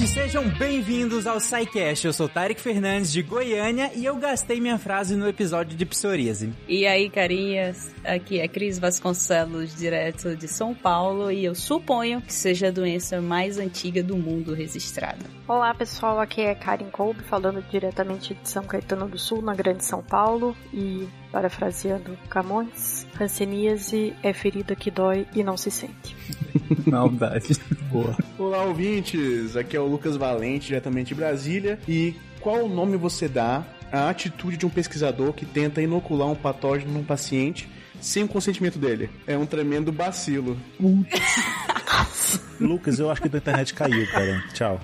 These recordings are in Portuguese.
ouvintes, sejam bem-vindos ao SciCast. Eu sou Tarek Fernandes de Goiânia e eu gastei minha frase no episódio de psoríase. E aí, carinhas, aqui é Cris Vasconcelos, direto de São Paulo, e eu suponho que seja a doença mais antiga do mundo registrada. Olá, pessoal, aqui é Karen Kolbe, falando diretamente de São Caetano do Sul, na Grande São Paulo, e parafraseando Camões, Hanseníase é ferida que dói e não se sente. Maldade. Boa. Olá, ouvintes. Aqui é o Lucas Valente, diretamente de Brasília. E qual nome você dá à atitude de um pesquisador que tenta inocular um patógeno num paciente sem o consentimento dele? É um tremendo bacilo. Lucas, eu acho que a internet caiu, cara. Tchau.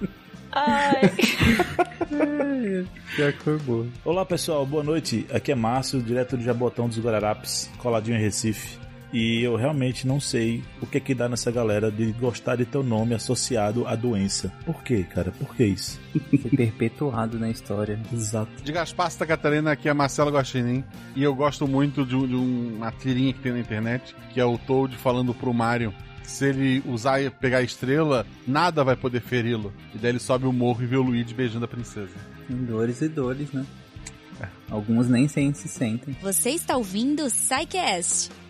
Ai. Foi boa. Olá pessoal, boa noite. Aqui é Márcio, direto de Jabotão dos Guararapes, coladinho em Recife. E eu realmente não sei o que que dá nessa galera de gostar de ter o nome associado à doença. Por quê, cara? Por que isso? Foi perpetuado na história. Exato. De Gaspar Santa Catarina, aqui é Marcelo Guaxinim. E eu gosto muito de, um- de uma tirinha que tem na internet, que é o Toad falando pro Mario que se ele usar e pegar a estrela, nada vai poder feri-lo. E daí ele sobe o morro e vê o Luigi beijando a princesa. Tem dores e dores, né? Alguns nem se sentem. Você está ouvindo o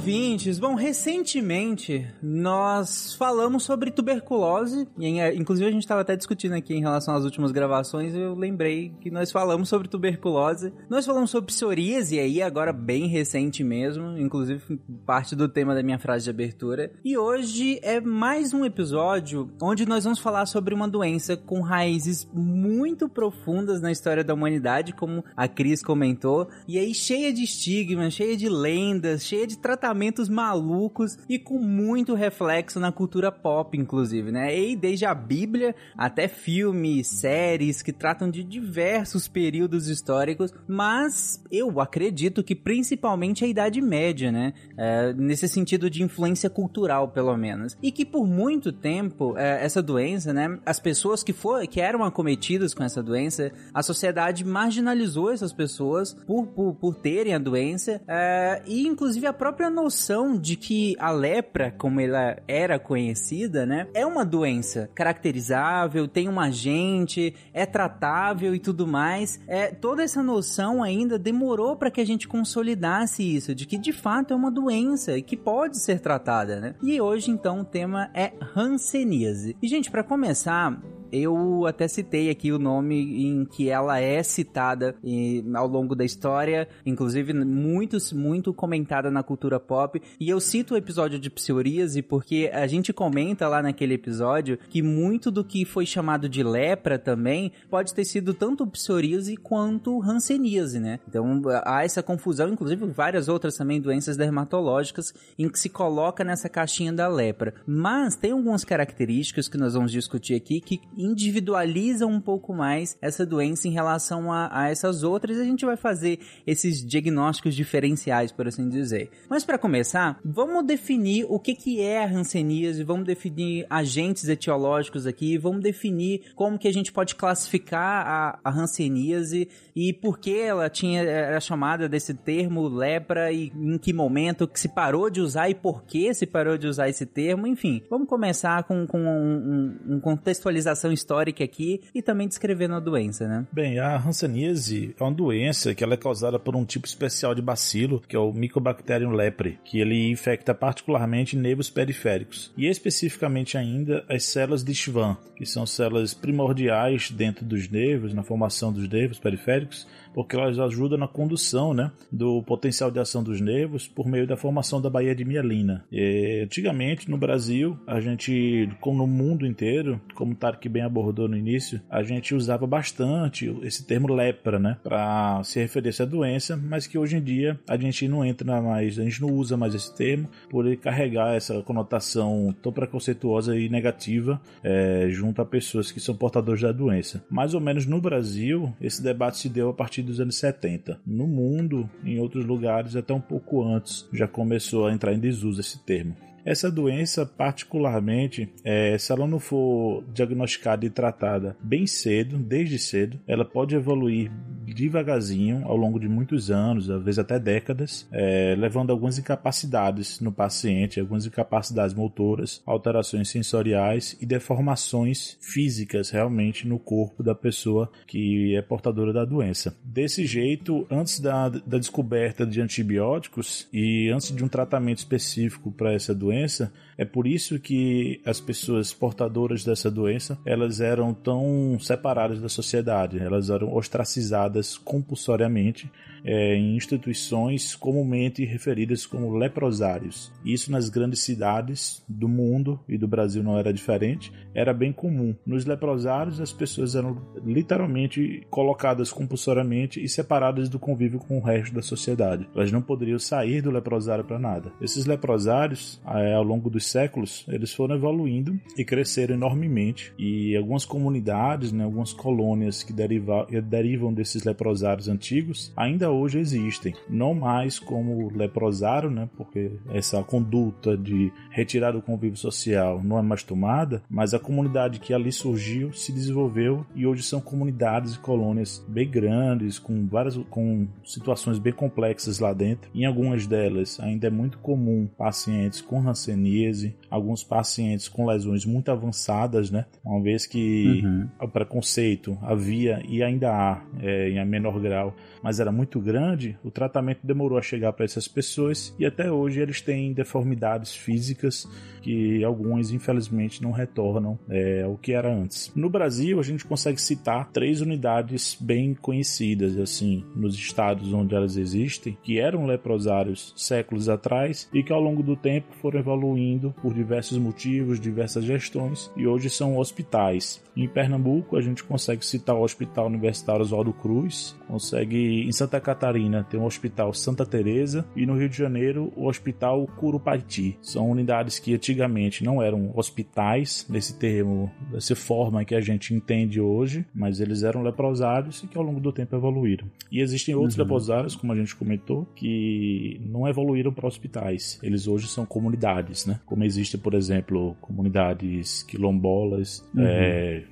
Ouvintes. Bom, recentemente nós falamos sobre tuberculose, e em- inclusive a gente estava até discutindo aqui em relação às últimas gravações, eu lembrei que nós falamos sobre tuberculose. Nós falamos sobre psoríase aí, agora bem recente mesmo, inclusive parte do tema da minha frase de abertura. E hoje é mais um episódio onde nós vamos falar sobre uma doença com raízes muito profundas na história da humanidade, como a Cris comentou, e aí cheia de estigmas, cheia de lendas, cheia de tratamentos malucos e com muito reflexo na cultura pop, inclusive, né? E desde a Bíblia até filmes, séries que tratam de diversos períodos históricos, mas eu acredito que principalmente a Idade Média, né? É, nesse sentido de influência cultural, pelo menos. E que por muito tempo, é, essa doença, né? As pessoas que, for, que eram acometidas com essa doença, a sociedade marginalizou essas pessoas por, por, por terem a doença é, e inclusive a própria noção de que a lepra, como ela era conhecida, né? É uma doença caracterizável, tem um agente, é tratável e tudo mais. É, toda essa noção ainda demorou para que a gente consolidasse isso, de que de fato é uma doença e que pode ser tratada, né? E hoje então o tema é Hanseníase. E gente, para começar, eu até citei aqui o nome em que ela é citada e, ao longo da história, inclusive muito, muito comentada na cultura pop. E eu cito o episódio de psoríase porque a gente comenta lá naquele episódio que muito do que foi chamado de lepra também pode ter sido tanto psoríase quanto hanseníase, né? Então há essa confusão, inclusive várias outras também doenças dermatológicas em que se coloca nessa caixinha da lepra. Mas tem algumas características que nós vamos discutir aqui que individualizam um pouco mais essa doença em relação a, a essas outras e a gente vai fazer esses diagnósticos diferenciais, por assim dizer. Mas para começar, vamos definir o que, que é a hanseníase, vamos definir agentes etiológicos aqui, vamos definir como que a gente pode classificar a, a hanseníase e por que ela tinha era chamada desse termo lepra e em que momento que se parou de usar e por que se parou de usar esse termo, enfim. Vamos começar com, com um, um, um contextualização histórica aqui e também descrevendo a doença, né? Bem, a hanseníase é uma doença que ela é causada por um tipo especial de bacilo, que é o Mycobacterium lepre, que ele infecta particularmente nervos periféricos e especificamente ainda as células de Schwann, que são células primordiais dentro dos nervos, na formação dos nervos periféricos, porque elas ajudam na condução né, do potencial de ação dos nervos por meio da formação da baía de mielina. E, antigamente, no Brasil, a gente, como no mundo inteiro, como o Tarek bem abordou no início, a gente usava bastante esse termo lepra, né, para se referir a essa doença, mas que hoje em dia a gente não entra mais, a gente não usa mais esse termo por ele carregar essa conotação tão preconceituosa e negativa é, junto a pessoas que são portadores da doença. Mais ou menos no Brasil, esse debate se deu a partir dos anos 70. No mundo, em outros lugares, até um pouco antes, já começou a entrar em desuso esse termo. Essa doença, particularmente, é, se ela não for diagnosticada e tratada bem cedo, desde cedo, ela pode evoluir devagarzinho ao longo de muitos anos, às vezes até décadas, é, levando algumas incapacidades no paciente, algumas incapacidades motoras, alterações sensoriais e deformações físicas realmente no corpo da pessoa que é portadora da doença. Desse jeito, antes da, da descoberta de antibióticos e antes de um tratamento específico para essa doença, é por isso que as pessoas portadoras dessa doença, elas eram tão separadas da sociedade, elas eram ostracizadas compulsoriamente é, em instituições comumente referidas como leprosários. Isso nas grandes cidades do mundo e do Brasil não era diferente, era bem comum. Nos leprosários as pessoas eram literalmente colocadas compulsoriamente e separadas do convívio com o resto da sociedade. Elas não poderiam sair do leprosário para nada. Esses leprosários, ao longo dos séculos, eles foram evoluindo e cresceram enormemente e algumas comunidades, né, algumas colônias que deriva, derivam desses leprosários antigos ainda hoje existem. Não mais como leprosário, né? Porque essa conduta de retirar o convívio social não é mais tomada, mas a comunidade que ali surgiu se desenvolveu e hoje são comunidades e colônias bem grandes, com várias com situações bem complexas lá dentro. Em algumas delas ainda é muito comum pacientes com hanseníase, alguns pacientes com lesões muito avançadas, né? Uma vez que uhum. o preconceito havia e ainda há é, em menor grau, mas era muito grande, o tratamento demorou a chegar para essas pessoas e até hoje eles têm deformidades físicas que alguns infelizmente não retornam é, ao que era antes. No Brasil a gente consegue citar três unidades bem conhecidas assim nos estados onde elas existem, que eram leprosários séculos atrás e que ao longo do tempo foram evoluindo por diversos motivos, diversas gestões e hoje são hospitais. Em Pernambuco a gente consegue citar o Hospital Universitário Oswaldo Cruz, consegue em Santa Catarina tem o Hospital Santa Teresa e no Rio de Janeiro o Hospital Curupaiti. São unidades que antigamente não eram hospitais nesse termo, dessa forma que a gente entende hoje, mas eles eram leprosários e que ao longo do tempo evoluíram. E existem outros uhum. leprosários, como a gente comentou, que não evoluíram para hospitais. Eles hoje são comunidades, né? Como existe, por exemplo, comunidades quilombolas, uhum. é,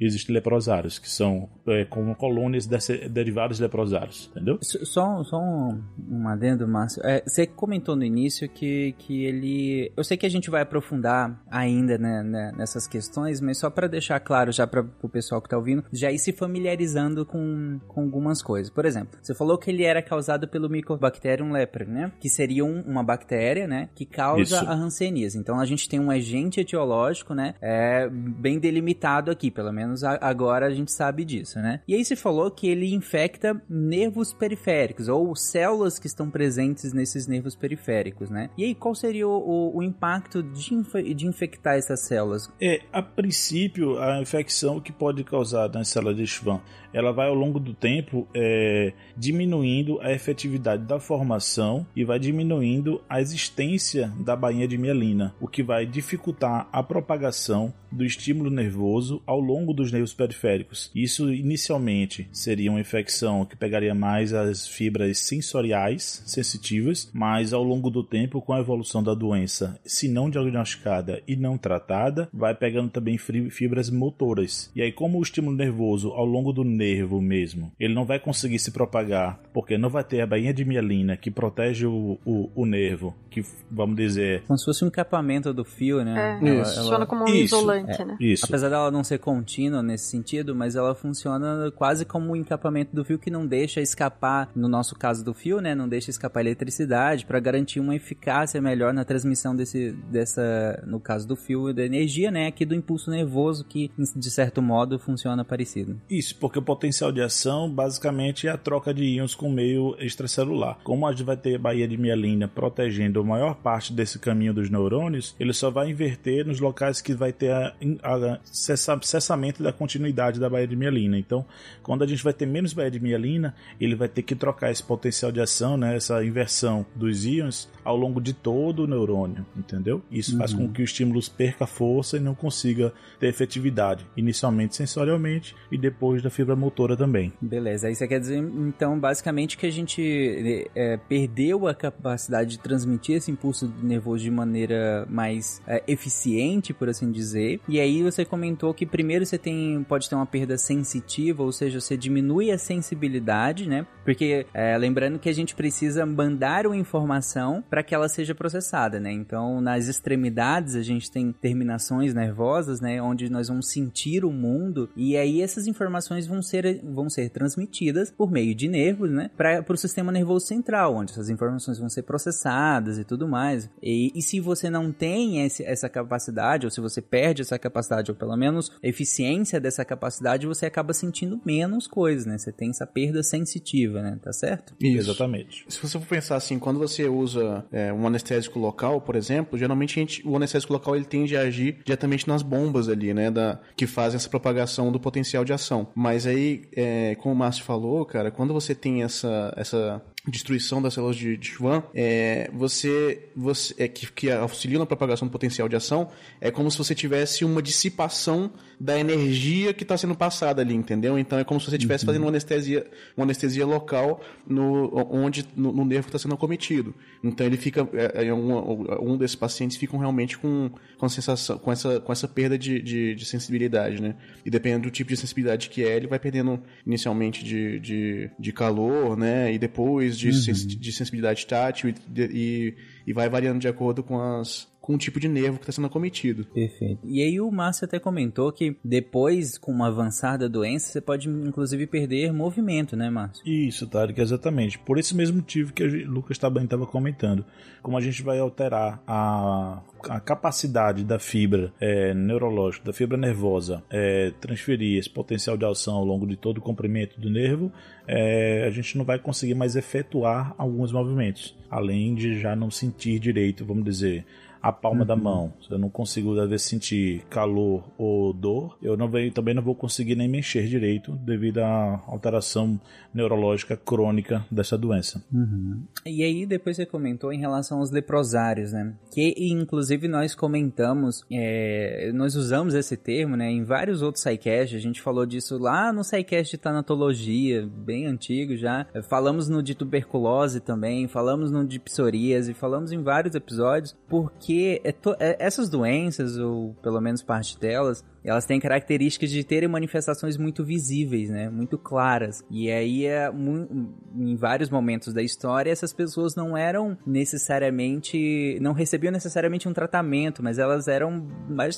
Existem leprosários, que são é, como colônias derivadas de leprosários, entendeu? Só, só um, um adendo, Márcio. É, você comentou no início que, que ele... Eu sei que a gente vai aprofundar ainda né, né, nessas questões, mas só para deixar claro já para o pessoal que tá ouvindo, já ir se familiarizando com, com algumas coisas. Por exemplo, você falou que ele era causado pelo Mycobacterium leprae, né? Que seria um, uma bactéria, né? Que causa Isso. a hanseníase. Então a gente tem um agente etiológico, né? É, bem delimitado aqui pelo menos agora a gente sabe disso, né? E aí se falou que ele infecta nervos periféricos, ou células que estão presentes nesses nervos periféricos, né? E aí qual seria o, o, o impacto de, inf de infectar essas células? É, a princípio, a infecção que pode causar nas células de Schwann ela vai ao longo do tempo é, diminuindo a efetividade da formação e vai diminuindo a existência da bainha de mielina, o que vai dificultar a propagação do estímulo nervoso ao longo dos nervos periféricos. Isso inicialmente seria uma infecção que pegaria mais as fibras sensoriais sensitivas, mas ao longo do tempo, com a evolução da doença, se não diagnosticada e não tratada, vai pegando também fibras motoras. E aí, como o estímulo nervoso ao longo do nervo mesmo, ele não vai conseguir se propagar, porque não vai ter a bainha de mielina que protege o, o, o nervo, que vamos dizer. Como se fosse um encapamento do fio, né? É, ela, funciona ela... como um isso, isolante, é, né? Isso. Apesar dela não ser contínua nesse sentido, mas ela funciona quase como um encapamento do fio que não deixa escapar, no nosso caso do fio, né? Não deixa escapar eletricidade para garantir uma eficácia melhor na transmissão desse, dessa, no caso do fio, da energia, né? Aqui do impulso nervoso que, de certo modo, funciona parecido. Isso, porque o potencial de ação basicamente é a troca de íons com o meio extracelular. Como a gente vai ter a baía de mielina protegendo a maior parte desse caminho dos neurônios, ele só vai inverter nos locais que vai ter a, a cessamento da continuidade da baía de mielina. Então, quando a gente vai ter menos baía de mielina, ele vai ter que trocar esse potencial de ação, né, essa inversão dos íons ao longo de todo o neurônio, entendeu? Isso uhum. faz com que o estímulo perca força e não consiga ter efetividade, inicialmente sensorialmente e depois da fibra motora também. Beleza, você quer dizer então basicamente que a gente é, perdeu a capacidade de transmitir esse impulso nervoso de maneira mais é, eficiente, por assim dizer. E aí você comentou que primeiro você tem pode ter uma perda sensitiva, ou seja, você diminui a sensibilidade, né? Porque é, lembrando que a gente precisa mandar uma informação para que ela seja processada, né? Então, nas extremidades a gente tem terminações nervosas, né? Onde nós vamos sentir o mundo e aí essas informações vão ser, vão ser transmitidas por meio de nervos, né? Para o sistema nervoso central, onde essas informações vão ser processadas e tudo mais. E, e se você não tem esse, essa capacidade, ou se você perde essa capacidade, ou pelo menos eficiência dessa capacidade, você acaba sentindo menos coisas, né? Você tem essa perda sensitiva, né? Tá certo? Isso. Exatamente. Se você for pensar assim, quando você usa é, um anestésico local, por exemplo, geralmente a gente, o anestésico local ele tende a agir diretamente nas bombas ali, né, da, que fazem essa propagação do potencial de ação. Mas aí, é, como o Márcio falou, cara, quando você tem essa, essa destruição das células de, de Schwann, é, você, você é, que, que auxilia na propagação do potencial de ação, é como se você tivesse uma dissipação da energia que está sendo passada ali, entendeu? Então é como se você estivesse fazendo uma anestesia, uma anestesia local no, onde, no, no nervo que está sendo acometido. Então ele fica, é, é um, um desses pacientes ficam realmente com, com, sensação, com, essa, com essa perda de, de, de, sensibilidade, né? E dependendo do tipo de sensibilidade que é, ele vai perdendo inicialmente de, de, de calor, né? E depois de, uhum. de sensibilidade tátil e, e, e vai variando de acordo com as, com o tipo de nervo que está sendo acometido. Perfeito. E aí o Márcio até comentou que depois, com uma avançada doença, você pode inclusive perder movimento, né, Márcio? Isso, Tarek, exatamente. Por esse mesmo motivo que o Lucas também estava comentando. Como a gente vai alterar a, a capacidade da fibra é, neurológica, da fibra nervosa, é, transferir esse potencial de ação ao longo de todo o comprimento do nervo, é, a gente não vai conseguir mais efetuar alguns movimentos, além de já não sentir direito, vamos dizer, a palma uhum. da mão. Se eu não consigo, às vezes, sentir calor ou dor, eu não venho, também não vou conseguir nem mexer direito devido à alteração neurológica crônica dessa doença. Uhum. E aí, depois você comentou em relação aos leprosários, né? Que, inclusive, nós comentamos, é, nós usamos esse termo, né? Em vários outros sidecasts, a gente falou disso lá no sidecast de tanatologia, bem antigo já. Falamos no de tuberculose também, falamos no de psoríase, falamos em vários episódios, porque porque é é, essas doenças, ou pelo menos parte delas, elas têm características de terem manifestações muito visíveis, né? Muito claras. E aí, é, em vários momentos da história, essas pessoas não eram necessariamente. não recebiam necessariamente um tratamento, mas elas eram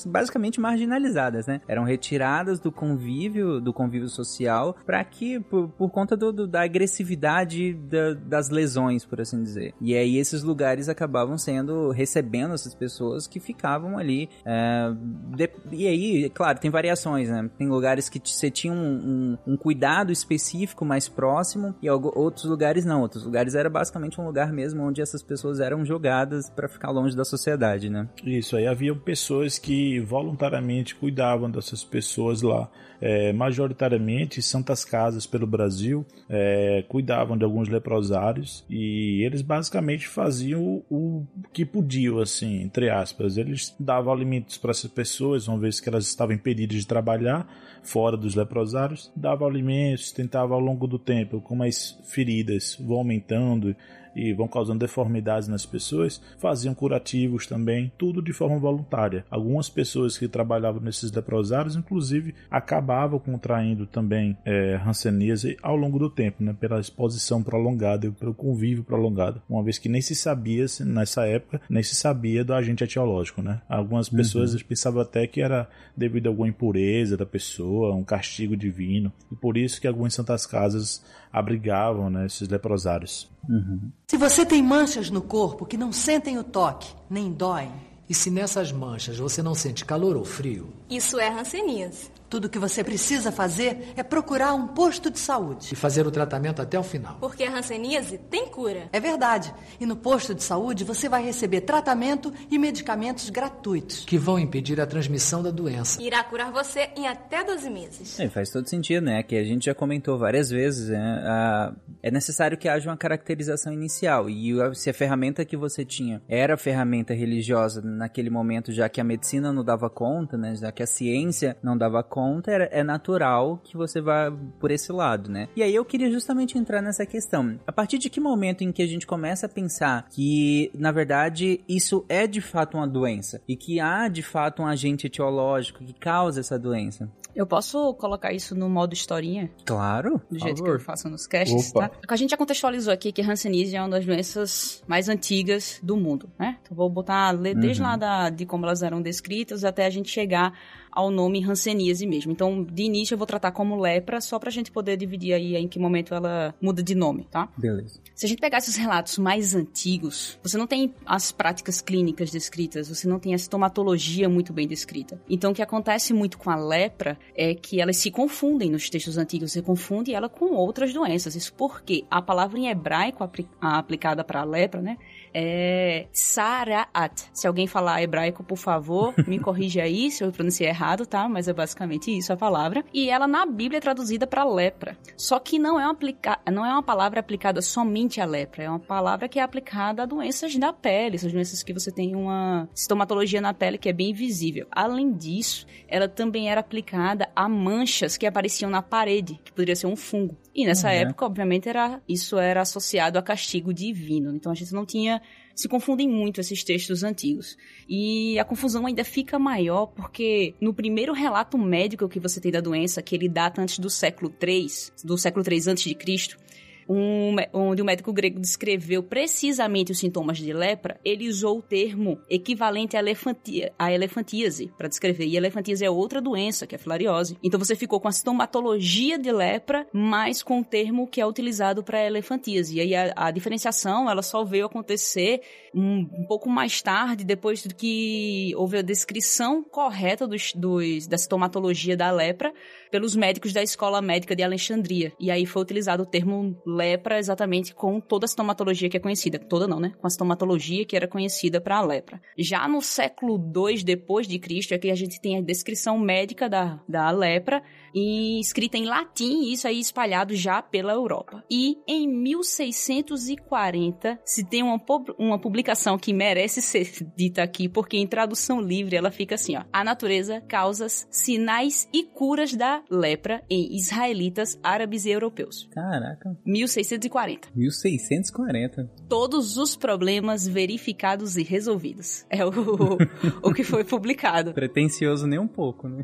basicamente marginalizadas, né? Eram retiradas do convívio, do convívio social, para que, por, por conta do, do, da agressividade da, das lesões, por assim dizer. E aí, esses lugares acabavam sendo. recebendo essas pessoas que ficavam ali. É, de, e aí, claro, tem variações, né? Tem lugares que você tinha um, um, um, cuidado específico mais próximo e outros lugares não. Outros lugares era basicamente um lugar mesmo onde essas pessoas eram jogadas para ficar longe da sociedade, né? Isso, aí havia pessoas que voluntariamente cuidavam dessas pessoas lá. É, majoritariamente santas casas pelo Brasil é, cuidavam de alguns leprosários e eles basicamente faziam o, o que podiam, assim, entre aspas. Eles davam alimentos para essas pessoas, uma vez que elas estavam estavam impedidos de trabalhar fora dos leprosários, dava alimentos, tentava ao longo do tempo, como as feridas vão aumentando e vão causando deformidades nas pessoas, faziam curativos também, tudo de forma voluntária. Algumas pessoas que trabalhavam nesses leprosários, inclusive, acabavam contraindo também é, hanseníase ao longo do tempo, né, pela exposição prolongada e pelo convívio prolongado, uma vez que nem se sabia, nessa época, nem se sabia do agente etiológico. Né? Algumas pessoas uhum. pensavam até que era devido a alguma impureza da pessoa, um castigo divino, e por isso que algumas santas casas abrigavam né, esses leprosários. Uhum. Se você tem manchas no corpo que não sentem o toque, nem doem. E se nessas manchas você não sente calor ou frio? Isso é ranceníase. Tudo que você precisa fazer é procurar um posto de saúde. E fazer o tratamento até o final. Porque a hanseníase tem cura. É verdade. E no posto de saúde você vai receber tratamento e medicamentos gratuitos. Que vão impedir a transmissão da doença. Irá curar você em até 12 meses. É, faz todo sentido, né? Que a gente já comentou várias vezes. Né? é necessário que haja uma caracterização inicial. E se a ferramenta que você tinha era a ferramenta religiosa naquele momento, já que a medicina não dava conta, né? Já que a ciência não dava conta conta, é, natural que você vá por esse lado, né? E aí eu queria justamente entrar nessa questão. A partir de que momento em que a gente começa a pensar que, na verdade, isso é de fato uma doença e que há de fato um agente etiológico que causa essa doença? Eu posso colocar isso no modo historinha? Claro. Do jeito que eu faço nos casts, Opa. tá? A gente já contextualizou aqui que Hanseníase é uma das doenças mais antigas do mundo, né? Então vou botar desde uhum. lá da, de como elas eram descritas até a gente chegar ao nome hanseníase mesmo. Então, de início eu vou tratar como lepra, só pra gente poder dividir aí em que momento ela muda de nome, tá? Beleza. Se a gente pegar esses relatos mais antigos, você não tem as práticas clínicas descritas, você não tem a estomatologia muito bem descrita. Então, o que acontece muito com a lepra é que elas se confundem nos textos antigos, você confunde ela com outras doenças. Isso porque a palavra em hebraico aplicada para a lepra, né, é Saraat. Se alguém falar hebraico, por favor, me corrija aí se eu pronunciei errado, tá? Mas é basicamente isso a palavra. E ela na Bíblia é traduzida para lepra. Só que não é, uma aplica... não é uma palavra aplicada somente à lepra, é uma palavra que é aplicada a doenças da pele, essas doenças que você tem uma estomatologia na pele que é bem visível. Além disso, ela também era aplicada a manchas que apareciam na parede, que poderia ser um fungo. E nessa uhum. época, obviamente, era isso era associado a castigo divino. Então a gente não tinha se confundem muito esses textos antigos. E a confusão ainda fica maior porque no primeiro relato médico que você tem da doença, que ele data antes do século 3, do século 3 antes de Cristo, um, onde o médico grego descreveu precisamente os sintomas de lepra, ele usou o termo equivalente à, elefantia, elefantíase para descrever. E elefantíase é outra doença, que é a filariose. Então você ficou com a sintomatologia de lepra, mas com o termo que é utilizado para elefantíase. E aí a, a, diferenciação, ela só veio acontecer um, um, pouco mais tarde, depois que houve a descrição correta dos, dos, da sintomatologia da lepra pelos médicos da Escola Médica de Alexandria. E aí foi utilizado o termo lepra exatamente com toda a sintomatologia que é conhecida. Toda não, né? Com a sintomatologia que era conhecida para a lepra. Já no século II depois de Cristo é que a gente tem a descrição médica da, da lepra e escrita em latim, e isso aí espalhado já pela Europa. E em 1640 se tem uma, uma publicação que merece ser dita aqui, porque em tradução livre ela fica assim, ó. A natureza, causas, sinais e curas da lepra em israelitas, árabes e europeus. Caraca. 1640. 1640. Todos os problemas verificados e resolvidos. É o, o que foi publicado. Pretencioso nem um pouco, né?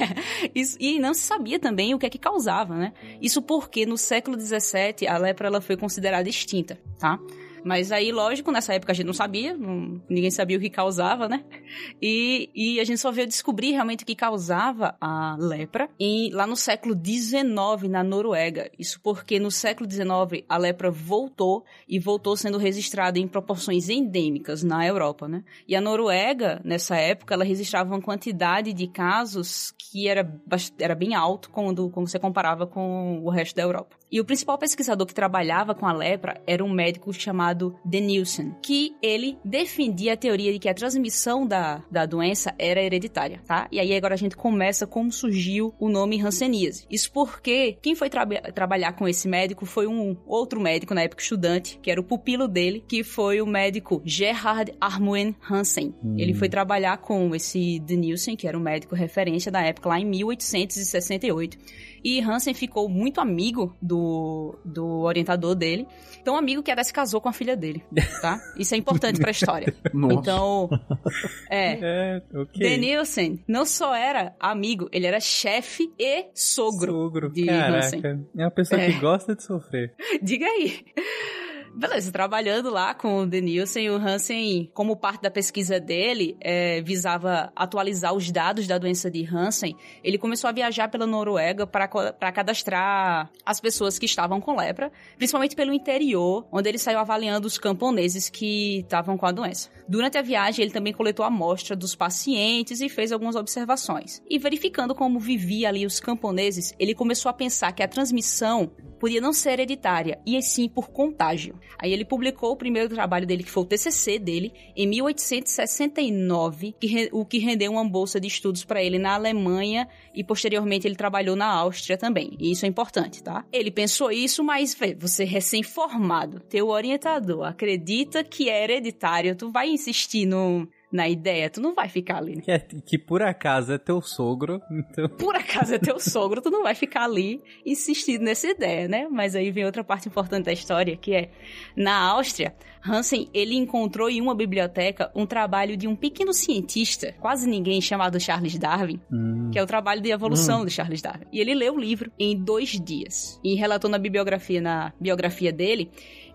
Isso, e não se sabia também o que é que causava, né? Isso porque no século XVII a lepra ela foi considerada extinta, tá? Mas aí, lógico, nessa época a gente não sabia, não, ninguém sabia o que causava, né? E, e a gente só veio descobrir realmente o que causava a lepra em, lá no século XIX, na Noruega. Isso porque no século XIX a lepra voltou e voltou sendo registrada em proporções endêmicas na Europa, né? E a Noruega, nessa época, ela registrava uma quantidade de casos que era, era bem alto quando, quando você comparava com o resto da Europa. E o principal pesquisador que trabalhava com a lepra era um médico chamado Denilson, que ele defendia a teoria de que a transmissão da, da doença era hereditária, tá? E aí agora a gente começa como surgiu o nome Hanseníase. Isso porque quem foi tra trabalhar com esse médico foi um outro médico na época estudante, que era o pupilo dele, que foi o médico Gerhard Armuen Hansen. Hum. Ele foi trabalhar com esse Denilson, que era um médico referência da época lá em 1868. E Hansen ficou muito amigo do, do orientador dele. Tão amigo que até se casou com a filha dele, tá? Isso é importante pra história. Nossa. Então, é. é okay. Denilson não só era amigo, ele era chefe e sogro, sogro. de Caraca. Hansen. É uma pessoa é. que gosta de sofrer. Diga aí. Beleza, trabalhando lá com o Denilson, o Hansen, como parte da pesquisa dele, é, visava atualizar os dados da doença de Hansen, ele começou a viajar pela Noruega para cadastrar as pessoas que estavam com lepra, principalmente pelo interior, onde ele saiu avaliando os camponeses que estavam com a doença. Durante a viagem, ele também coletou amostra dos pacientes e fez algumas observações. E verificando como vivia ali os camponeses, ele começou a pensar que a transmissão podia não ser hereditária, e sim por contágio. Aí ele publicou o primeiro trabalho dele, que foi o TCC dele, em 1869, que, o que rendeu uma bolsa de estudos para ele na Alemanha e posteriormente ele trabalhou na Áustria também. E isso é importante, tá? Ele pensou isso, mas você recém-formado, teu orientador acredita que é hereditário, tu vai insistir no na ideia, tu não vai ficar ali. Que, é, que por acaso é teu sogro, então... Por acaso é teu sogro, tu não vai ficar ali insistindo nessa ideia, né? Mas aí vem outra parte importante da história, que é, na Áustria, Hansen, ele encontrou em uma biblioteca um trabalho de um pequeno cientista, quase ninguém, chamado Charles Darwin, hum. que é o trabalho de evolução hum. de Charles Darwin. E ele leu o livro em dois dias. E relatou na bibliografia, na biografia dele,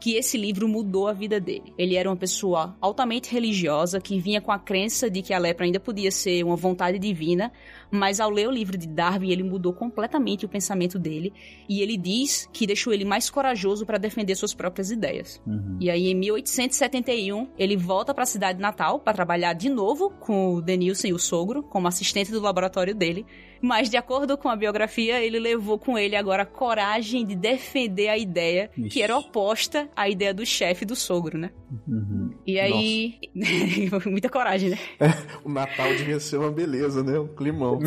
que esse livro mudou a vida dele. Ele era uma pessoa altamente religiosa que vinha com a crença de que a lepra ainda podia ser uma vontade divina, mas ao ler o livro de Darwin, ele mudou completamente o pensamento dele e ele diz que deixou ele mais corajoso para defender suas próprias ideias. Uhum. E aí, em 1871, ele volta para a cidade natal para trabalhar de novo com o Denilson e o sogro, como assistente do laboratório dele. Mas, de acordo com a biografia, ele levou com ele agora a coragem de defender a ideia Ixi. que era oposta à ideia do chefe do sogro, né? Uhum. E aí. Muita coragem, né? É, o Natal devia ser uma beleza, né? Um climão.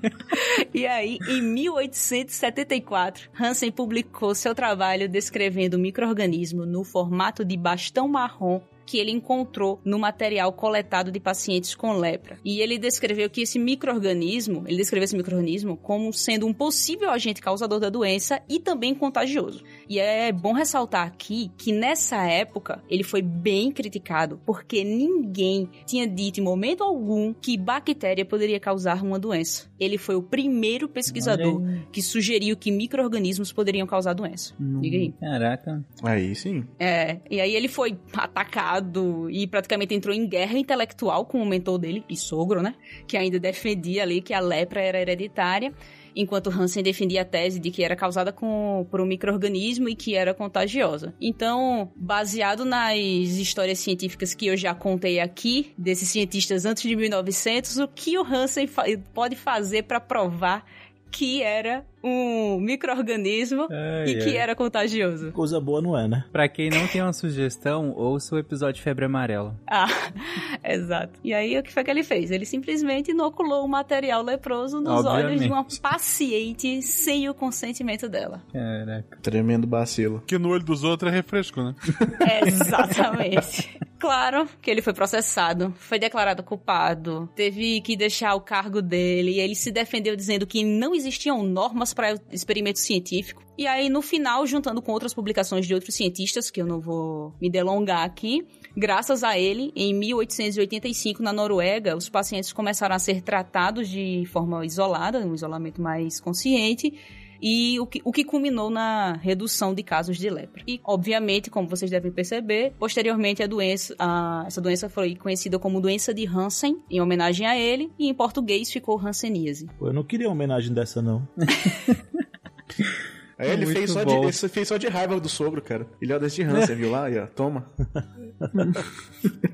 e aí, em 1874, Hansen publicou seu trabalho descrevendo o microorganismo no formato de bastão marrom que ele encontrou no material coletado de pacientes com lepra. E ele descreveu que esse microorganismo, ele descreveu esse microorganismo como sendo um possível agente causador da doença e também contagioso. E é bom ressaltar aqui que nessa época ele foi bem criticado porque ninguém tinha dito em momento algum que bactéria poderia causar uma doença. Ele foi o primeiro pesquisador que sugeriu que microorganismos poderiam causar doença. Hum, Diga aí. Caraca. Aí sim. É, e aí ele foi atacado e praticamente entrou em guerra intelectual com o mentor dele, e sogro, né? Que ainda defendia ali que a lepra era hereditária enquanto Hansen defendia a tese de que era causada com, por um microorganismo e que era contagiosa. Então, baseado nas histórias científicas que eu já contei aqui, desses cientistas antes de 1900, o que o Hansen fa pode fazer para provar que era um microorganismo e que era contagioso. Coisa boa não é, né? Pra quem não tem uma sugestão, ouça o episódio Febre Amarela. Ah, exato. E aí o que foi que ele fez? Ele simplesmente inoculou um material leproso nos Obviamente. olhos de uma paciente sem o consentimento dela. Caraca. Tremendo bacilo. Que no olho dos outros é refresco, né? Exatamente. Claro que ele foi processado, foi declarado culpado, teve que deixar o cargo dele e ele se defendeu dizendo que não existiam normas para experimento científico. E aí, no final, juntando com outras publicações de outros cientistas, que eu não vou me delongar aqui, graças a ele, em 1885, na Noruega, os pacientes começaram a ser tratados de forma isolada, um isolamento mais consciente, e o que, o que culminou na redução de casos de lepra. E, obviamente, como vocês devem perceber, posteriormente a doença, a, essa doença foi conhecida como doença de Hansen, em homenagem a ele, e em português ficou Hanseníase. Pô, eu não queria uma homenagem dessa, não. É, ele fez, só de, ele fez só de raiva do sogro, cara. Ele é o desse de Hansen, viu lá? Aí, ó, toma.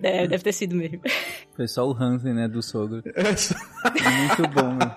É, deve ter sido mesmo. Foi só o Hansen, né, do sogro. É só... Muito bom, né?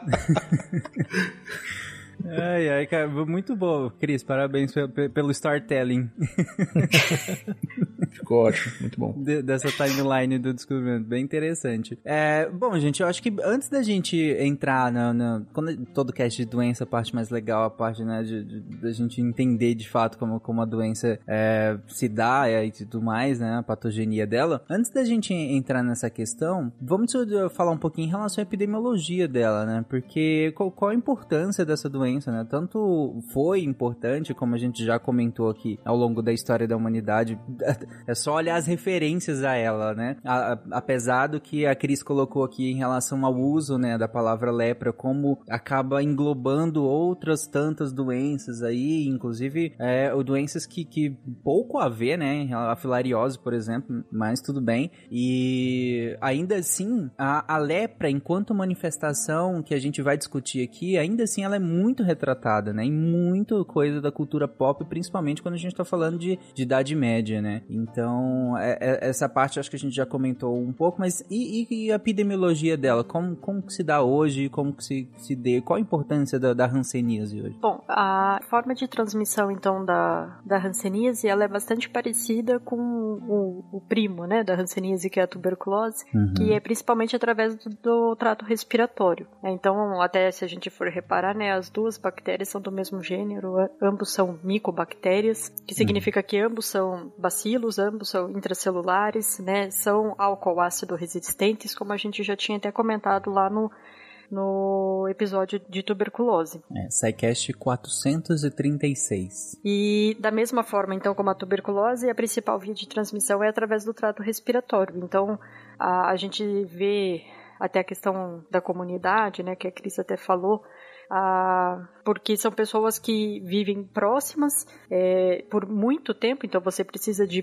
Ai, ai, cara, muito bom, Cris. Parabéns pelo storytelling. Ficou ótimo, muito bom. De, dessa timeline do descobrimento, bem interessante. É, bom, gente, eu acho que antes da gente entrar na, na quando todo cast de doença, a parte mais legal, a parte, né, de, de gente entender de fato como, como a doença é, se dá e tudo mais, né, a patogenia dela. Antes da gente entrar nessa questão, vamos falar um pouquinho em relação à epidemiologia dela, né, porque qual, qual a importância dessa doença, né, tanto foi importante, como a gente já comentou aqui ao longo da história da humanidade, é só olhar as referências a ela, né? A, a, apesar do que a Cris colocou aqui em relação ao uso, né, da palavra lepra, como acaba englobando outras tantas doenças aí, inclusive é, doenças que, que pouco a ver, né? A filariose, por exemplo, mas tudo bem. E ainda assim, a, a lepra, enquanto manifestação que a gente vai discutir aqui, ainda assim ela é muito retratada, né? Em muito coisa da cultura pop, principalmente quando a gente tá falando de, de Idade Média, né? Então, é, é, essa parte acho que a gente já comentou um pouco, mas e, e a epidemiologia dela? Como, como que se dá hoje? Como que se, se dê? Qual a importância da, da hanseníase hoje? Bom, a forma de transmissão, então, da, da hanseníase, ela é bastante parecida com o, o primo, né, da hanseníase, que é a tuberculose, uhum. que é principalmente através do, do trato respiratório. Então, até se a gente for reparar, né, as duas bactérias são do mesmo gênero, ambos são micobactérias, que significa uhum. que ambos são bacilos, ambos são intracelulares, né? São álcool ácido resistentes, como a gente já tinha até comentado lá no, no episódio de tuberculose. É, SciCast 436. E da mesma forma, então, como a tuberculose, a principal via de transmissão é através do trato respiratório. Então, a, a gente vê até a questão da comunidade, né, que a Cris até falou, ah, porque são pessoas que vivem próximas é, por muito tempo, então você precisa de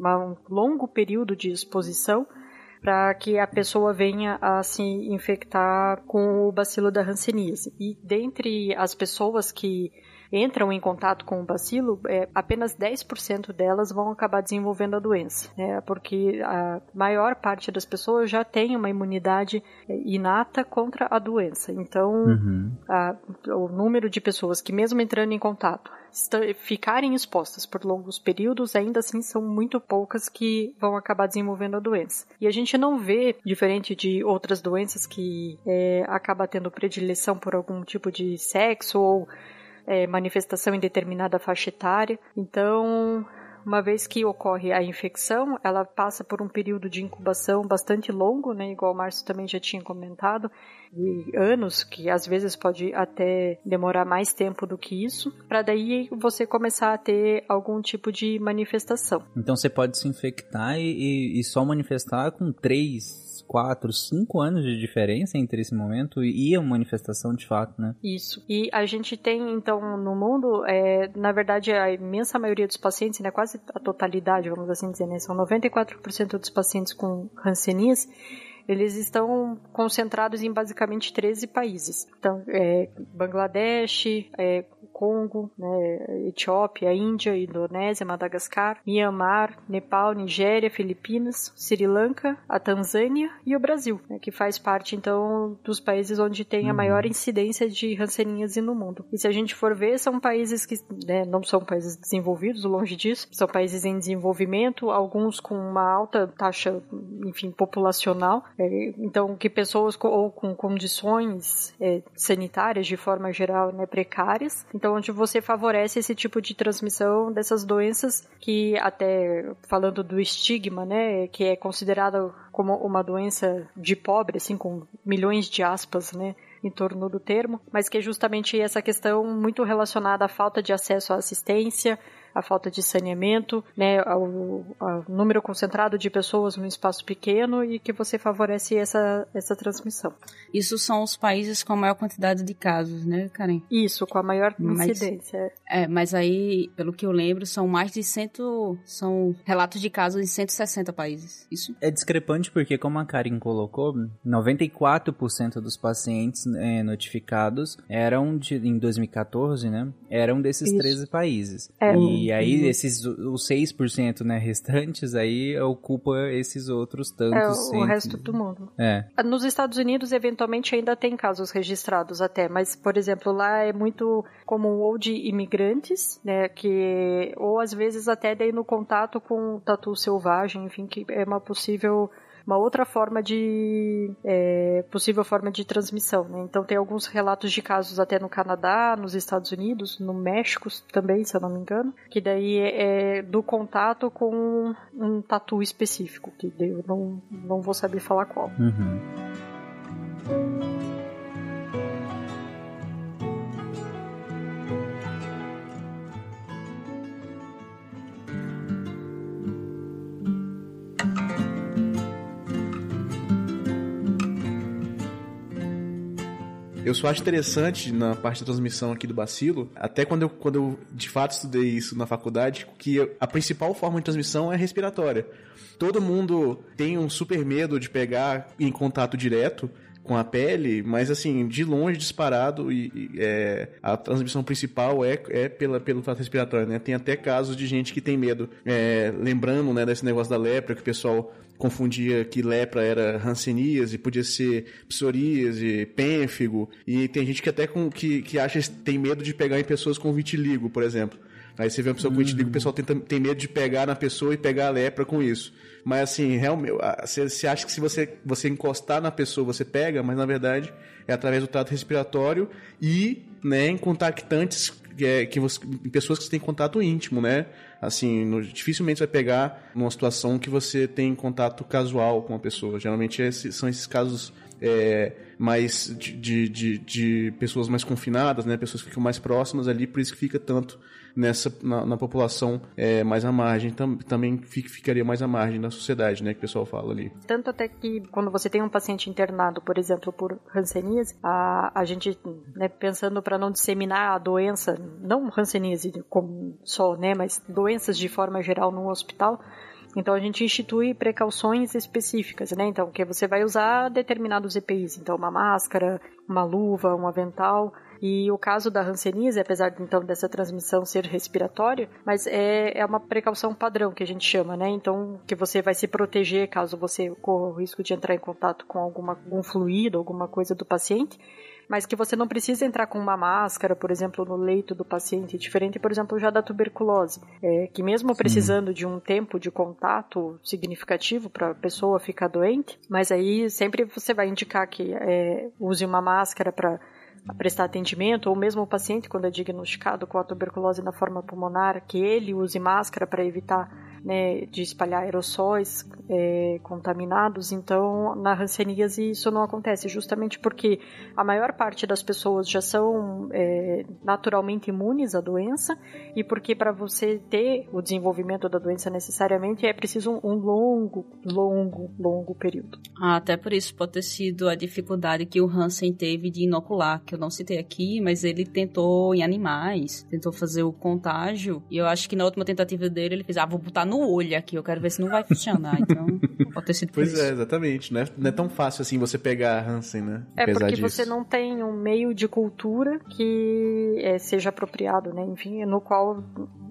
um longo período de exposição para que a pessoa venha a se infectar com o bacilo da hanseníase. E dentre as pessoas que entram em contato com o bacilo, é, apenas 10% delas vão acabar desenvolvendo a doença, né? porque a maior parte das pessoas já tem uma imunidade é, inata contra a doença. Então, uhum. a, o número de pessoas que, mesmo entrando em contato, ficarem expostas por longos períodos, ainda assim são muito poucas que vão acabar desenvolvendo a doença. E a gente não vê, diferente de outras doenças que é, acaba tendo predileção por algum tipo de sexo ou é, manifestação em determinada faixa etária. Então, uma vez que ocorre a infecção, ela passa por um período de incubação bastante longo, né, igual o Márcio também já tinha comentado, de anos, que às vezes pode até demorar mais tempo do que isso, para daí você começar a ter algum tipo de manifestação. Então você pode se infectar e, e só manifestar com três quatro, cinco anos de diferença entre esse momento e a manifestação de fato, né? Isso. E a gente tem, então, no mundo, é, na verdade, a imensa maioria dos pacientes, né, quase a totalidade, vamos assim dizer, né, são 94% dos pacientes com Hanseníase, eles estão concentrados em basicamente 13 países. Então, é, Bangladesh, é, Congo, né, Etiópia, Índia, Indonésia, Madagascar, Myanmar, Nepal, Nigéria, Filipinas, Sri Lanka, a Tanzânia e o Brasil, né, que faz parte então dos países onde tem a uhum. maior incidência de hanseníase no mundo. E se a gente for ver, são países que né, não são países desenvolvidos, longe disso, são países em desenvolvimento, alguns com uma alta taxa, enfim, populacional, então que pessoas com, ou com condições é, sanitárias de forma geral né, precárias, então então, onde você favorece esse tipo de transmissão dessas doenças que até falando do estigma, né, que é considerado como uma doença de pobre, assim, com milhões de aspas, né, em torno do termo, mas que é justamente essa questão muito relacionada à falta de acesso à assistência, a falta de saneamento, né, o, número concentrado de pessoas num espaço pequeno e que você favorece essa, essa transmissão. Isso são os países com a maior quantidade de casos, né, Karen? Isso, com a maior incidência. Mas, é, mas aí, pelo que eu lembro, são mais de cento, são relatos de casos em 160 países. Isso? É discrepante porque, como a Karen colocou, 94% dos pacientes é, notificados eram de, em 2014, né, eram desses Isso. 13 países. É. E e aí, uhum. esses os 6% né, restantes aí ocupa esses outros tantos. É, o resto do mundo. É. Nos Estados Unidos, eventualmente, ainda tem casos registrados até, mas, por exemplo, lá é muito comum ou de imigrantes, né, que, ou às vezes até daí no contato com tatu selvagem, enfim, que é uma possível uma outra forma de é, possível forma de transmissão. Né? Então tem alguns relatos de casos até no Canadá, nos Estados Unidos, no México também, se eu não me engano, que daí é, é do contato com um tatu específico, que eu não, não vou saber falar qual. Uhum. Eu só acho interessante na parte da transmissão aqui do bacilo, até quando eu, quando eu de fato estudei isso na faculdade, que a principal forma de transmissão é respiratória. Todo mundo tem um super medo de pegar em contato direto com a pele, mas assim, de longe disparado e, e é, a transmissão principal é, é pela, pelo trato respiratório, né? Tem até casos de gente que tem medo, é, lembrando, né, desse negócio da lepra, que o pessoal confundia que lepra era hanseníase, podia ser psoríase, pênfigo, e tem gente que até com, que, que acha tem medo de pegar em pessoas com vitiligo, por exemplo. Aí você vê uma pessoa com vitiligo, o pessoal tenta, tem medo de pegar na pessoa e pegar a lepra com isso. Mas assim, realmente, você, acha que se você, você encostar na pessoa, você pega, mas na verdade é através do trato respiratório e né, em contactantes que, é, que você, pessoas que você tem contato íntimo, né? Assim, no, dificilmente você vai pegar numa situação que você tem contato casual com a pessoa. Geralmente esse, são esses casos é, mais de, de, de, de, pessoas mais confinadas, né? Pessoas que ficam mais próximas ali, por isso que fica tanto nessa na, na população é, mais à margem, tam, também ficaria mais à margem da sociedade, né? Que o pessoal fala ali. Tanto até que quando você tem um paciente internado, por exemplo, por hanseníase, a, a gente, né, pensando para não disseminar a doença, não hanseníase como só, né? Mas doenças de forma geral no hospital, então a gente institui precauções específicas, né? Então que você vai usar determinados EPIs, então uma máscara, uma luva, um avental. E o caso da hanseníase, apesar então dessa transmissão ser respiratória, mas é, é uma precaução padrão que a gente chama, né? Então que você vai se proteger caso você corra o risco de entrar em contato com alguma, algum fluido, alguma coisa do paciente mas que você não precisa entrar com uma máscara, por exemplo, no leito do paciente, diferente, por exemplo, já da tuberculose, é, que mesmo Sim. precisando de um tempo de contato significativo para a pessoa ficar doente, mas aí sempre você vai indicar que é, use uma máscara para prestar atendimento, ou mesmo o paciente, quando é diagnosticado com a tuberculose na forma pulmonar, que ele use máscara para evitar né, de espalhar aerossóis é, contaminados. Então, na hanseníase isso não acontece, justamente porque a maior parte das pessoas já são é, naturalmente imunes à doença e porque para você ter o desenvolvimento da doença necessariamente é preciso um longo, longo, longo período. Ah, até por isso pode ter sido a dificuldade que o Hansen teve de inocular, que eu não citei aqui, mas ele tentou em animais, tentou fazer o contágio e eu acho que na última tentativa dele ele fez, ah, vou botar no olho aqui, eu quero ver se não vai funcionar. Então, pode ter sido Pois é, exatamente. Não é, não é, tão fácil assim você pegar a Hansen, né? É Apesar porque disso. você não tem um meio de cultura que é, seja apropriado, né? Enfim, no qual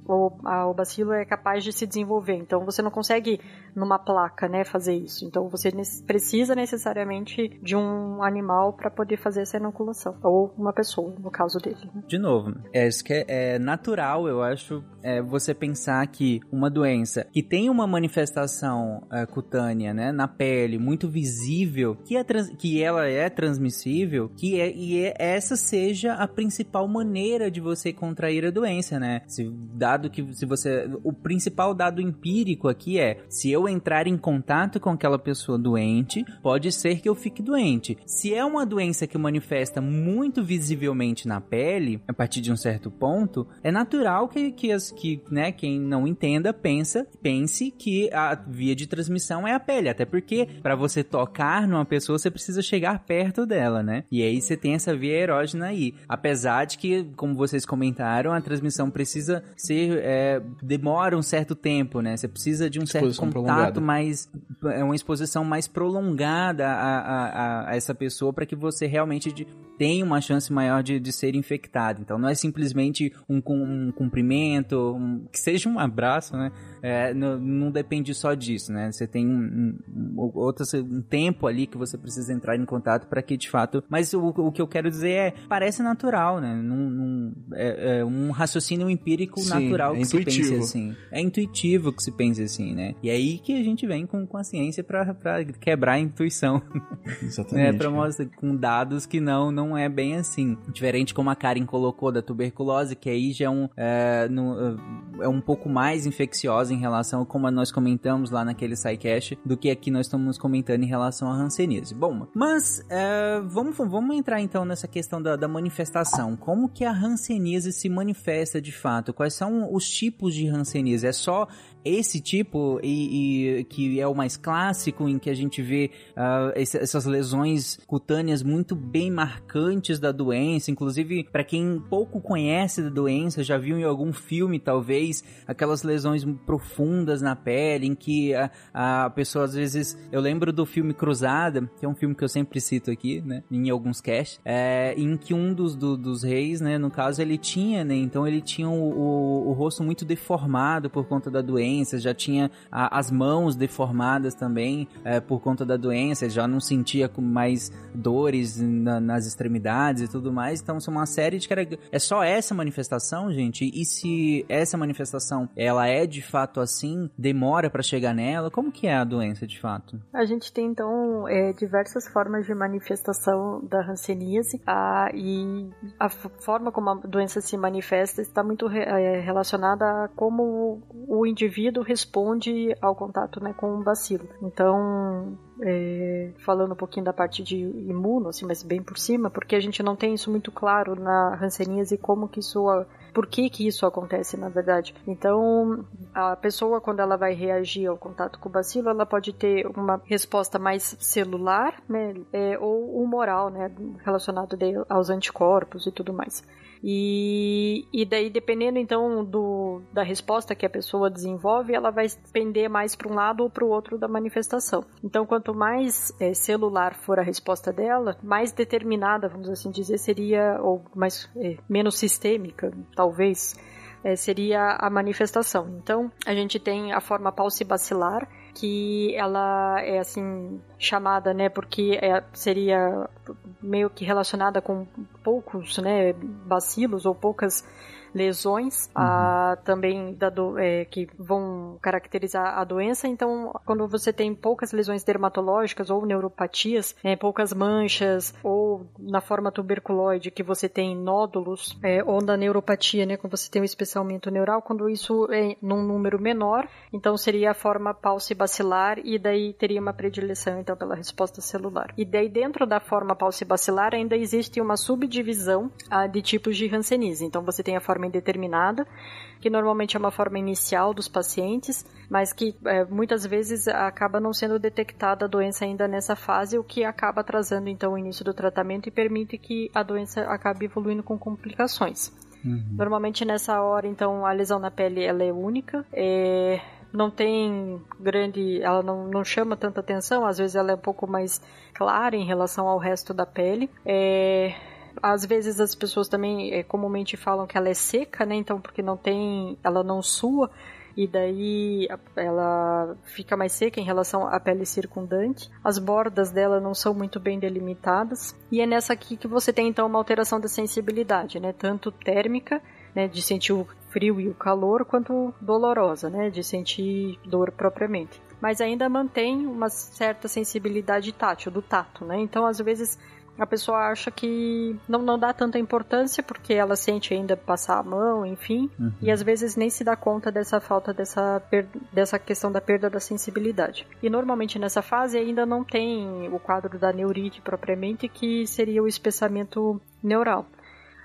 o, a, o bacilo é capaz de se desenvolver. Então você não consegue numa placa, né, fazer isso. Então você precisa necessariamente de um animal para poder fazer essa inoculação ou uma pessoa, no caso dele. Né? De novo, é isso que é, é natural, eu acho, é você pensar que uma doença que tem uma manifestação é, cutânea, né, na pele muito visível, que é que ela é transmissível, que é e é, essa seja a principal maneira de você contrair a doença, né? Se dá dado que se você. O principal dado empírico aqui é: se eu entrar em contato com aquela pessoa doente, pode ser que eu fique doente. Se é uma doença que manifesta muito visivelmente na pele, a partir de um certo ponto, é natural que, que, as, que né, quem não entenda pensa, pense que a via de transmissão é a pele. Até porque, para você tocar numa pessoa, você precisa chegar perto dela, né? E aí você tem essa via erógena aí. Apesar de que, como vocês comentaram, a transmissão precisa ser é, demora um certo tempo, né? Você precisa de um exposição certo contato mais. É uma exposição mais prolongada a, a, a essa pessoa para que você realmente de, tenha uma chance maior de, de ser infectado. Então não é simplesmente um, um cumprimento, um, que seja um abraço, né? É, não, não, depende só disso, né? Você tem um, um, outro, um tempo ali que você precisa entrar em contato para que de fato. Mas o, o, que eu quero dizer é, parece natural, né? Num, num, é, é um raciocínio empírico Sim, natural é que intuitivo. se pense assim. É intuitivo que se pense assim, né? E é aí que a gente vem com, com a ciência para quebrar a intuição. Exatamente. né? Pra mostrar com dados que não, não é bem assim. Diferente como a Karen colocou da tuberculose, que aí já é um, é, no, é um pouco mais infecciosa em relação, como nós comentamos lá naquele SciCast, do que aqui nós estamos comentando em relação à hanseníase. Bom, mas é, vamos, vamos entrar então nessa questão da, da manifestação. Como que a hanseníase se manifesta de fato? Quais são os tipos de hanseníase? É só esse tipo e, e, que é o mais clássico em que a gente vê uh, esse, essas lesões cutâneas muito bem marcantes da doença, inclusive para quem pouco conhece da doença, já viu em algum filme talvez aquelas lesões profundas na pele em que a, a pessoa às vezes, eu lembro do filme Cruzada, que é um filme que eu sempre cito aqui, né, em alguns casts, é, em que um dos, do, dos reis, né, no caso ele tinha, né, então ele tinha o, o, o rosto muito deformado por conta da doença já tinha a, as mãos deformadas também é, por conta da doença, já não sentia mais dores na, nas extremidades e tudo mais. Então, são uma série de é só essa manifestação, gente. E se essa manifestação ela é de fato assim, demora para chegar nela, como que é a doença de fato? A gente tem então é, diversas formas de manifestação da hanseníase a, e a forma como a doença se manifesta está muito re, é, relacionada a como o indivíduo responde ao contato né, com o bacilo. Então, é, falando um pouquinho da parte de imuno, assim, mas bem por cima, porque a gente não tem isso muito claro na hanseníase como que isso por que que isso acontece na verdade. Então, a pessoa quando ela vai reagir ao contato com o bacilo, ela pode ter uma resposta mais celular, né, é, ou humoral, né, relacionado aos anticorpos e tudo mais. E, e daí, dependendo então do, da resposta que a pessoa desenvolve, ela vai pender mais para um lado ou para o outro da manifestação. Então, quanto mais é, celular for a resposta dela, mais determinada, vamos assim dizer, seria, ou mais é, menos sistêmica, talvez, é, seria a manifestação. Então, a gente tem a forma paucibacilar, que ela é assim chamada, né, porque é, seria meio que relacionada com poucos, né, bacilos ou poucas lesões uhum. também da do, é, que vão caracterizar a doença. Então, quando você tem poucas lesões dermatológicas ou neuropatias, é, poucas manchas, ou na forma tuberculoide que você tem nódulos, é, ou na neuropatia, né, quando você tem um especialmente neural, quando isso é num número menor, então seria a forma paucibacilar e daí teria uma predileção então pela resposta celular. E daí dentro da forma paucibacilar ainda existe uma subdivisão ah, de tipos de Hanseníase. Então você tem a forma indeterminada, que normalmente é uma forma inicial dos pacientes, mas que é, muitas vezes acaba não sendo detectada a doença ainda nessa fase, o que acaba atrasando então o início do tratamento e permite que a doença acabe evoluindo com complicações. Uhum. Normalmente nessa hora, então, a lesão na pele ela é única. É, não tem grande. Ela não, não chama tanta atenção, às vezes ela é um pouco mais clara em relação ao resto da pele. É, às vezes as pessoas também é, comumente falam que ela é seca, né? Então, porque não tem, ela não sua e daí ela fica mais seca em relação à pele circundante. As bordas dela não são muito bem delimitadas e é nessa aqui que você tem então uma alteração da sensibilidade, né? Tanto térmica, né, de sentir o frio e o calor, quanto dolorosa, né, de sentir dor propriamente. Mas ainda mantém uma certa sensibilidade tátil, do tato, né? Então, às vezes, a pessoa acha que não, não dá tanta importância porque ela sente ainda passar a mão, enfim, uhum. e às vezes nem se dá conta dessa falta dessa, dessa questão da perda da sensibilidade. E normalmente nessa fase ainda não tem o quadro da neurite propriamente, que seria o espessamento neural.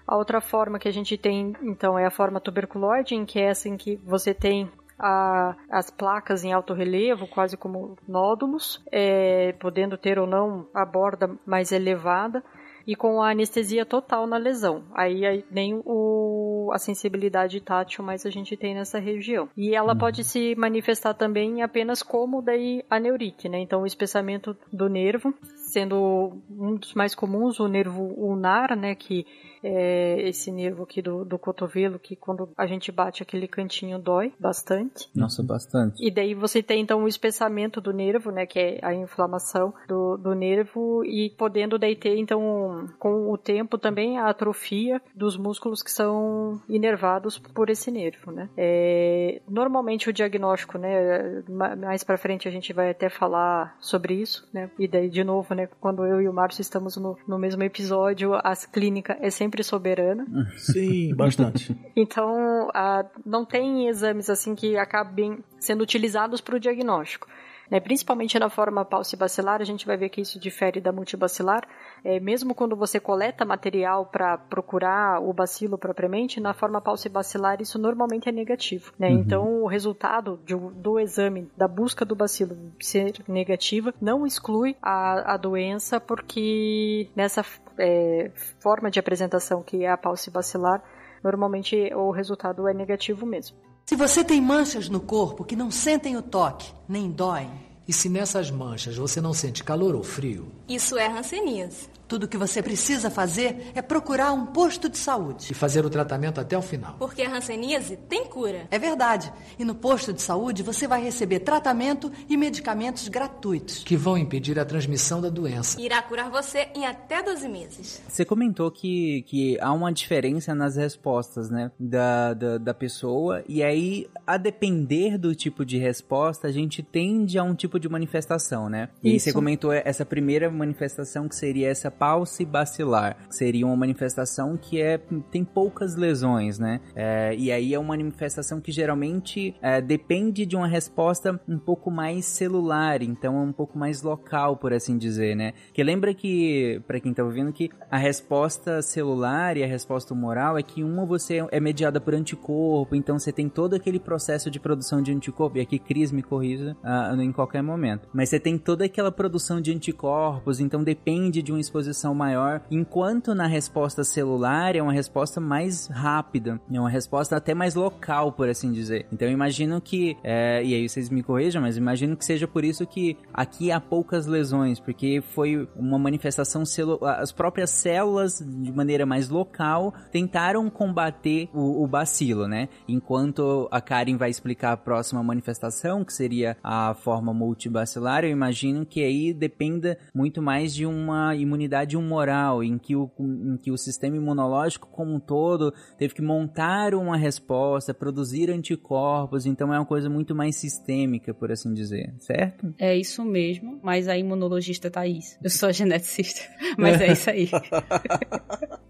A outra forma que a gente tem, então, é a forma tuberculoide, em que é essa em que você tem a, as placas em alto relevo, quase como nódulos, é, podendo ter ou não a borda mais elevada e com a anestesia total na lesão. Aí, aí nem o, a sensibilidade tátil mais a gente tem nessa região. E ela uhum. pode se manifestar também apenas como daí a neurite, né? Então o espessamento do nervo, sendo um dos mais comuns o nervo ulnar, né? Que é esse nervo aqui do, do cotovelo, que quando a gente bate aquele cantinho dói bastante. Nossa, bastante. E daí você tem então o espessamento do nervo, né, que é a inflamação do, do nervo, e podendo daí ter então com o tempo também a atrofia dos músculos que são inervados por esse nervo, né. É, normalmente o diagnóstico, né, mais para frente a gente vai até falar sobre isso, né, e daí de novo, né, quando eu e o Márcio estamos no, no mesmo episódio, as clínicas é sempre sempre soberana. Sim, bastante. então, a, não tem exames assim que acabem sendo utilizados para o diagnóstico. Né, principalmente na forma paucibacilar, a gente vai ver que isso difere da multibacilar. É, mesmo quando você coleta material para procurar o bacilo propriamente, na forma paucibacilar isso normalmente é negativo. Né? Uhum. Então, o resultado de, do exame, da busca do bacilo ser negativa, não exclui a, a doença, porque nessa é, forma de apresentação que é a paucibacilar, normalmente o resultado é negativo mesmo. Se você tem manchas no corpo que não sentem o toque, nem doem. E se nessas manchas você não sente calor ou frio? Isso é ranceníase. Tudo que você precisa fazer é procurar um posto de saúde. E fazer o tratamento até o final. Porque a hanseníase tem cura. É verdade. E no posto de saúde você vai receber tratamento e medicamentos gratuitos. Que vão impedir a transmissão da doença. Irá curar você em até 12 meses. Você comentou que, que há uma diferença nas respostas, né? Da, da, da pessoa. E aí, a depender do tipo de resposta, a gente tende a um tipo de manifestação, né? E Isso. você comentou essa primeira manifestação que seria essa pausa bacilar. que Seria uma manifestação que é, tem poucas lesões, né? É, e aí é uma manifestação que geralmente é, depende de uma resposta um pouco mais celular, então é um pouco mais local, por assim dizer, né? Que lembra que, para quem tá ouvindo, que a resposta celular e a resposta humoral é que uma você é mediada por anticorpo, então você tem todo aquele processo de produção de anticorpo, e aqui Cris me corrija ah, em qualquer momento, mas você tem toda aquela produção de anticorpos, então depende de uma exposição maior, enquanto na resposta celular é uma resposta mais rápida, é uma resposta até mais local, por assim dizer. Então imagino que, é, e aí vocês me corrijam, mas imagino que seja por isso que aqui há poucas lesões, porque foi uma manifestação celular, as próprias células, de maneira mais local, tentaram combater o, o bacilo, né? Enquanto a Karen vai explicar a próxima manifestação, que seria a forma multibacilar, eu imagino que aí dependa muito mais de uma imunidade humoral, em que o, em que o sistema imunológico como um todo teve que montar uma resposta, produzir anticorpos, então é uma coisa muito mais sistêmica, por assim dizer, certo? É isso mesmo, mas a imunologista Thaís. Eu sou a geneticista, mas é isso aí.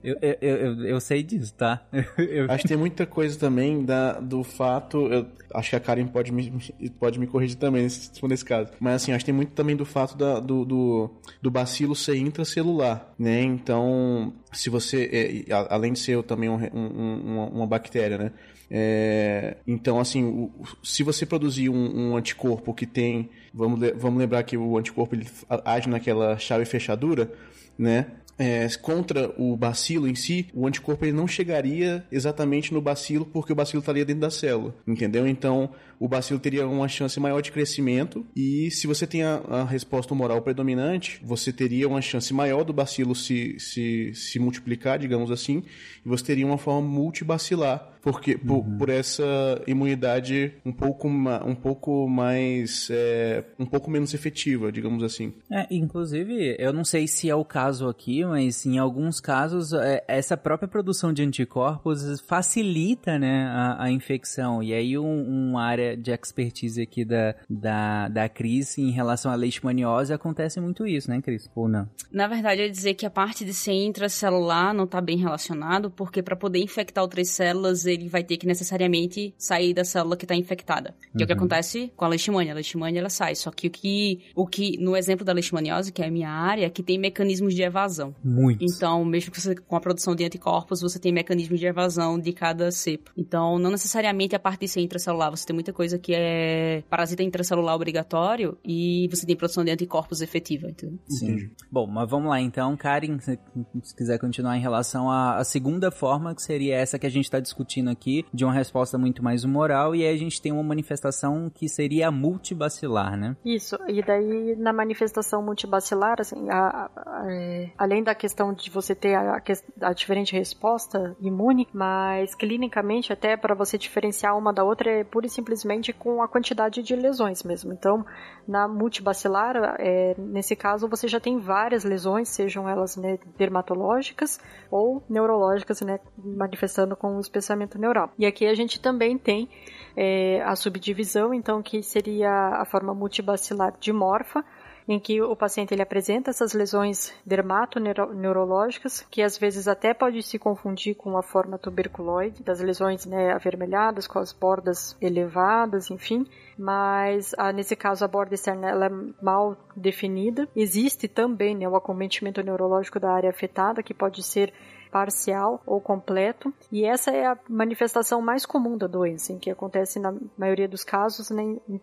Eu, eu, eu, eu sei disso, tá? Eu- Acho que tem muita coisa também da, do fato. Eu acho que a Karen pode me, pode me corrigir também nesse, nesse caso. Mas assim, acho que tem muito também do fato da- do, do, do bacilo ser intracelular, né? Então, se você. é, além de ser também um um- um- uma, bactéria, né? É, então, assim, o- se você produzir um, um anticorpo que tem. Vamos, vamos lembrar que o anticorpo ele age naquela chave fechadura, né? É, contra o bacilo em si, o anticorpo ele não chegaria exatamente no bacilo porque o bacilo estaria dentro da célula, entendeu? Então, o bacilo teria uma chance maior de crescimento e se você tem a, a resposta humoral predominante, você teria uma chance maior do bacilo se, se, se multiplicar, digamos assim, e você teria uma forma multibacilar, porque por, por essa imunidade um pouco, ma- um pouco mais, é, um pouco menos efetiva, digamos assim. É, inclusive, eu não sei se é o caso aqui, mas em alguns casos, é, essa própria produção de anticorpos facilita, né, a, a infecção. E aí, um, uma área de expertise aqui da, da, da Cris em relação à leishmaniose acontece muito isso, né, Cris? Ou não? Na verdade, eu ia dizer que a parte de ser intracelular não está bem relacionado, porque para poder infectar outras células, ele vai ter que necessariamente sair da célula que está infectada. Que é o que Uhum. acontece com a leishmania. A leishmania, ela sai. Só que o que, o que no exemplo da leishmaniose, que é a minha área, que tem mecanismos de evasão. Muito. Então, mesmo que você com a produção de anticorpos, você tem mecanismos de evasão de cada cepa. Então, não necessariamente a parte de ser intracelular, você tem muita coisa que é parasita intracelular obrigatório e você tem produção de anticorpos efetiva, entendeu? Sim. Bom, mas vamos lá então, Karen, se, se quiser continuar em relação à, à segunda forma, que seria essa que a gente está discutindo aqui, de uma resposta muito mais humoral, e aí a gente tem uma manifestação que seria a multibacilar, né? Isso, e daí na manifestação multibacilar, assim, a- a- é, além da questão de você ter a, a diferente resposta imune, mas clinicamente até para você diferenciar uma da outra é pura e simplesmente com a quantidade de lesões mesmo. Então, na multibacilar, é, nesse caso você já tem várias lesões, sejam elas né, dermatológicas ou neurológicas, né, manifestando com o espessamento neural. E aqui a gente também tem é, a subdivisão, então, que seria a forma multibacilar dimorfa, em que o paciente ele apresenta essas lesões dermatoneurológicas, que às vezes até pode se confundir com a forma tuberculoide, das lesões né, avermelhadas, com as bordas elevadas, enfim. Mas ah, nesse caso a borda externa ela é mal definida. Existe também né, o acometimento neurológico da área afetada, que pode ser parcial ou completo. E essa é a manifestação mais comum da doença, em que acontece na maioria dos casos,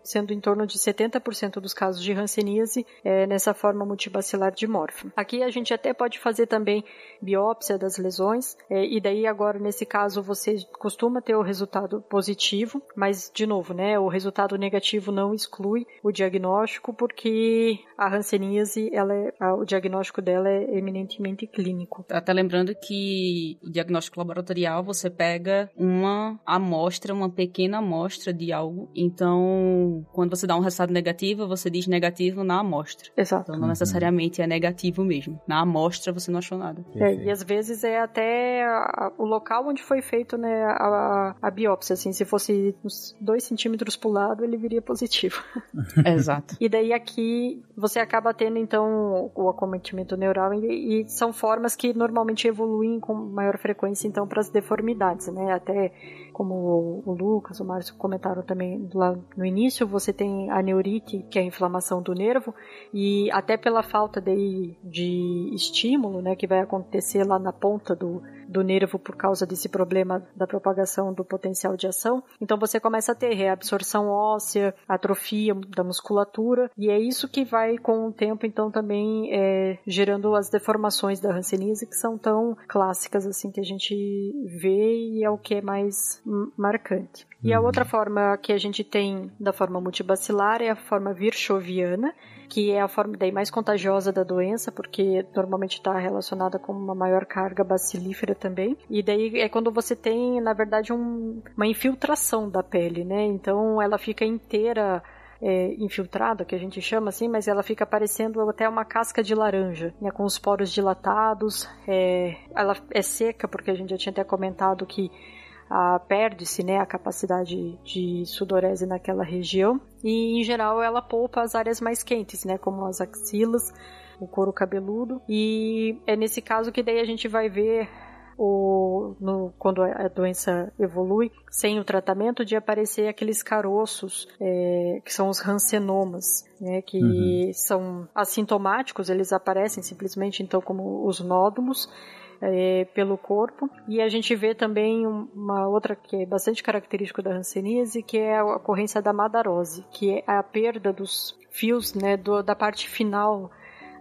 sendo em torno de 70% dos casos de hanseníase é, nessa forma multibacilar dimorfa. Aqui a gente até pode fazer também biópsia das lesões, é, e daí agora nesse caso você costuma ter o resultado positivo, mas de novo, né, o resultado negativo não exclui o diagnóstico, porque a hanseníase, ela é, o diagnóstico dela é eminentemente clínico. Até lembrando que o diagnóstico laboratorial você pega uma amostra, uma pequena amostra de algo, então quando você dá um resultado negativo, você diz negativo na amostra. Exato. Então não necessariamente é negativo mesmo. Na amostra você não achou nada. É, e às vezes é até a, o local onde foi feito né, a, a biópsia, assim, se fosse uns dois centímetros pro lado, ele viria positivo. Exato. E daí aqui você acaba tendo então o acometimento neural e, e são formas que normalmente evoluem com maior frequência então para as deformidades, né? Até como o Lucas, o Márcio comentaram também lá no início, você tem a neurite, que é a inflamação do nervo, e até pela falta de, de estímulo, né, que vai acontecer lá na ponta do, do nervo por causa desse problema da propagação do potencial de ação. Então você começa a ter reabsorção óssea, atrofia da musculatura, e é isso que vai com o tempo então também é, gerando as deformações da Hanseníase que são tão clássicas assim que a gente vê e é o que é mais marcante. E a outra forma que a gente tem da forma multibacilar é a forma virchoviana, que é a forma daí mais contagiosa da doença, porque normalmente está relacionada com uma maior carga bacilífera também. E daí é quando você tem, na verdade, um, uma infiltração da pele, né? Então ela fica inteira é, infiltrada, que a gente chama assim, mas ela fica parecendo até uma casca de laranja, né, com os poros dilatados. É, ela é seca, porque a gente já tinha até comentado que perde-se né, a capacidade de sudorese naquela região. E em geral ela poupa as áreas mais quentes, né, como as axilas, o couro cabeludo. E é nesse caso que daí a gente vai ver o, no, quando a doença evolui, sem o tratamento, de aparecer aqueles caroços, é, que são os rancenomas, né, que uhum. são assintomáticos, eles aparecem simplesmente então como os nódulos, é, pelo corpo. E a gente vê também uma outra que é bastante característico da hanseníase, que é a ocorrência da madarose, que é a perda dos fios né, do, da parte final